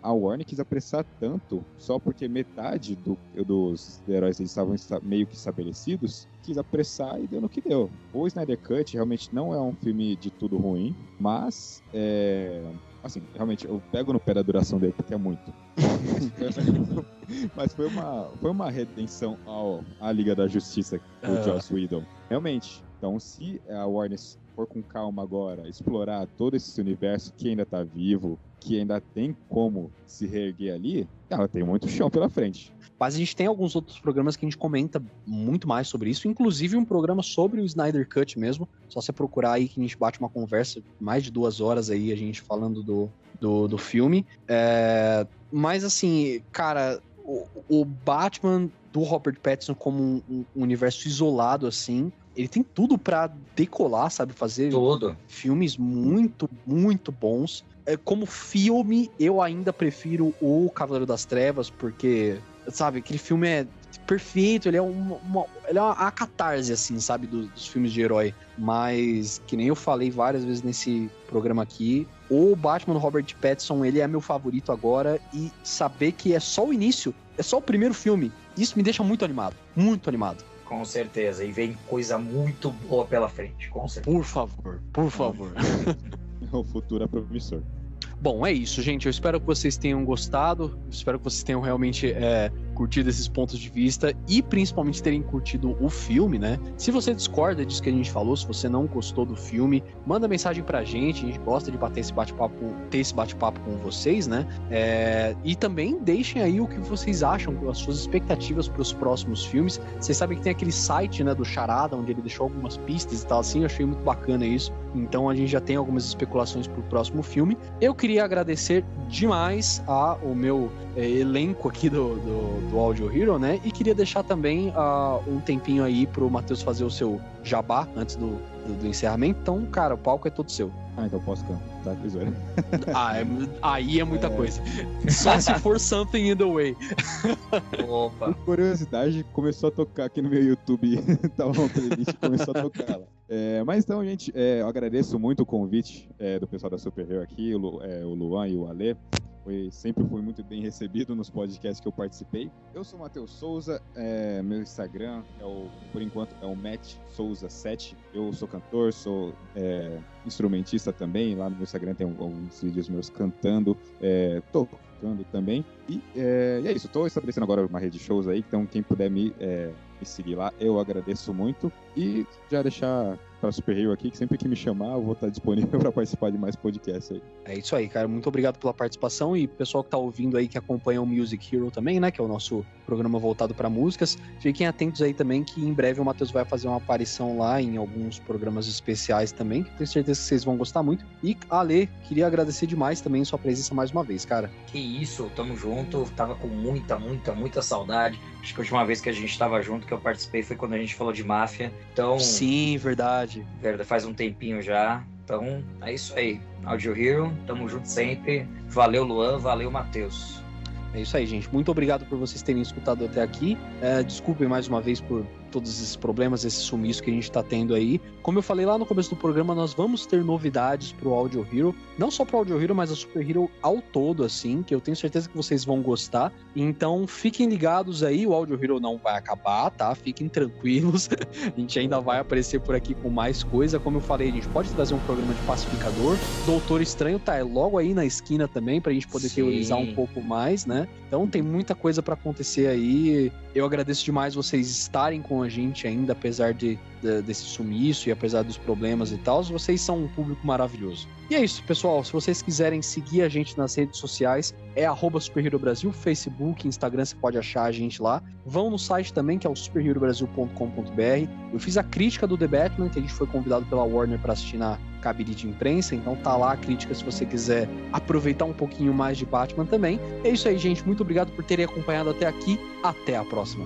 A Warner quis apressar tanto, só porque metade do- dos heróis eles estavam esta- meio que estabelecidos, quis apressar e deu no que deu. O Snyder Cut realmente não é um filme de tudo ruim, mas é, assim, realmente, eu pego no pé da duração dele, porque é muito. Mas foi uma, foi uma redenção ao, à Liga da Justiça do Ah. Joss Whedon. Realmente. Então, se a Warner for com calma agora, explorar todo esse universo que ainda tá vivo, que ainda tem como se reerguer ali, ela tem muito chão pela frente. Mas a gente tem alguns outros programas que a gente comenta muito mais sobre isso, inclusive um programa sobre o Snyder Cut mesmo. Só você procurar aí que a gente bate uma conversa, mais de duas horas aí, a gente falando do, do, do filme. É, mas assim, cara, o, o Batman do Robert Pattinson como um, um universo isolado, assim, ele tem tudo pra decolar, sabe? Fazer Tudo. filmes muito, muito bons. É, como filme, eu ainda prefiro o Cavaleiro das Trevas, porque, sabe, aquele filme é perfeito, ele é uma, uma- ele é uma, a catarse, assim, sabe, do- dos filmes de herói. Mas, que nem eu falei várias vezes nesse programa aqui, o Batman do Robert Pattinson, ele é meu favorito agora, e saber que é só o início, é só o primeiro filme, isso me deixa muito animado, muito animado. Com certeza. E vem coisa muito boa pela frente. Com certeza. Por favor, por favor. O futuro é promissor. Bom, é isso, gente. Eu espero que vocês tenham gostado. Espero que vocês tenham realmente é, curtido esses pontos de vista e principalmente terem curtido o filme, né? Se você discorda disso que a gente falou, se você não gostou do filme, manda mensagem pra gente. A gente gosta de bater esse bate-papo, ter esse bate-papo com vocês, né? É, e também deixem aí o que vocês acham, as suas expectativas para os próximos filmes. Vocês sabem que tem aquele site, né, do Charada, onde ele deixou algumas pistas e tal assim. Eu achei muito bacana isso. Então a gente já tem algumas especulações pro próximo filme. Eu queria agradecer demais ao meu é, elenco aqui do, do, do Audio Hero, né? E queria deixar também ah, um tempinho aí pro Matheus fazer o seu jabá antes do, do, do encerramento. Então, cara, o palco é todo seu. Ah, então posso cantar, tá? Ah, é- aí é muita coisa. Só se for something in the way. Opa. Curiosidade, começou a tocar aqui no meu YouTube. Tava uma playlist e começou a tocar lá. É, mas então, gente, é, eu agradeço muito o convite é, do pessoal da Super Hero aqui, o, é, o Luan e o Ale. Foi, sempre fui muito bem recebido nos podcasts que eu participei. Eu sou Matheus Souza, é, meu Instagram é o, por enquanto, é o Matt Souza7. Eu sou cantor, sou é, instrumentista também. Lá no meu Instagram tem alguns vídeos meus cantando, é, tocando também. E é, e é isso, estou estabelecendo agora uma rede de shows aí, então quem puder me, é, me seguir lá, eu agradeço muito. E já deixar para Super Hero aqui, que sempre que me chamar, eu vou estar disponível para participar de mais podcasts aí. É isso aí, cara. Muito obrigado pela participação e pessoal que tá ouvindo aí que acompanha o Music Hero também, né? Que é o nosso programa voltado para músicas. Fiquem atentos aí também que em breve o Matheus vai fazer uma aparição lá em alguns programas especiais também, que tenho certeza que vocês vão gostar muito. E Ale, queria agradecer demais também sua presença mais uma vez, cara. Que isso, tamo junto. Tava com muita, muita, muita saudade. Acho que a última vez que a gente tava junto, que eu participei, foi quando a gente falou de máfia. Então, Sim, verdade. verdade, faz um tempinho já. Então, é isso aí. Audio Hero, tamo junto sempre. Valeu, Luan. Valeu, Matheus. É isso aí, gente. Muito obrigado por vocês terem escutado até aqui. É, desculpem mais uma vez por todos esses problemas, esse sumiço que a gente tá tendo aí. Como eu falei lá no começo do programa, nós vamos ter novidades pro Audio Hero. Não só pro Audio Hero, mas a Super Hero ao todo, assim, que eu tenho certeza que vocês vão gostar. Então fiquem ligados aí, o Audio Hero não vai acabar, tá? Fiquem tranquilos. a gente ainda vai aparecer por aqui com mais coisa. Como eu falei, a gente pode trazer um programa de pacificador. Doutor Estranho tá logo aí na esquina também, pra gente poder Sim. teorizar um pouco mais, né? Então tem muita coisa pra acontecer aí. Eu agradeço demais vocês estarem com a gente ainda, apesar de, de- desse sumiço e apesar dos problemas e tal. Vocês são um público maravilhoso. E é isso, pessoal. Se vocês quiserem seguir a gente nas redes sociais, é arroba Super Hero Brasil, Facebook, Instagram, você pode achar a gente lá. Vão no site também, que é o superherobrasil.com.br. Eu fiz a crítica do The Batman, que a gente foi convidado pela Warner para assistir na cabine de imprensa, então tá lá a crítica se você quiser aproveitar um pouquinho mais de Batman também. É isso aí, gente. Muito obrigado por terem acompanhado até aqui. Até a próxima.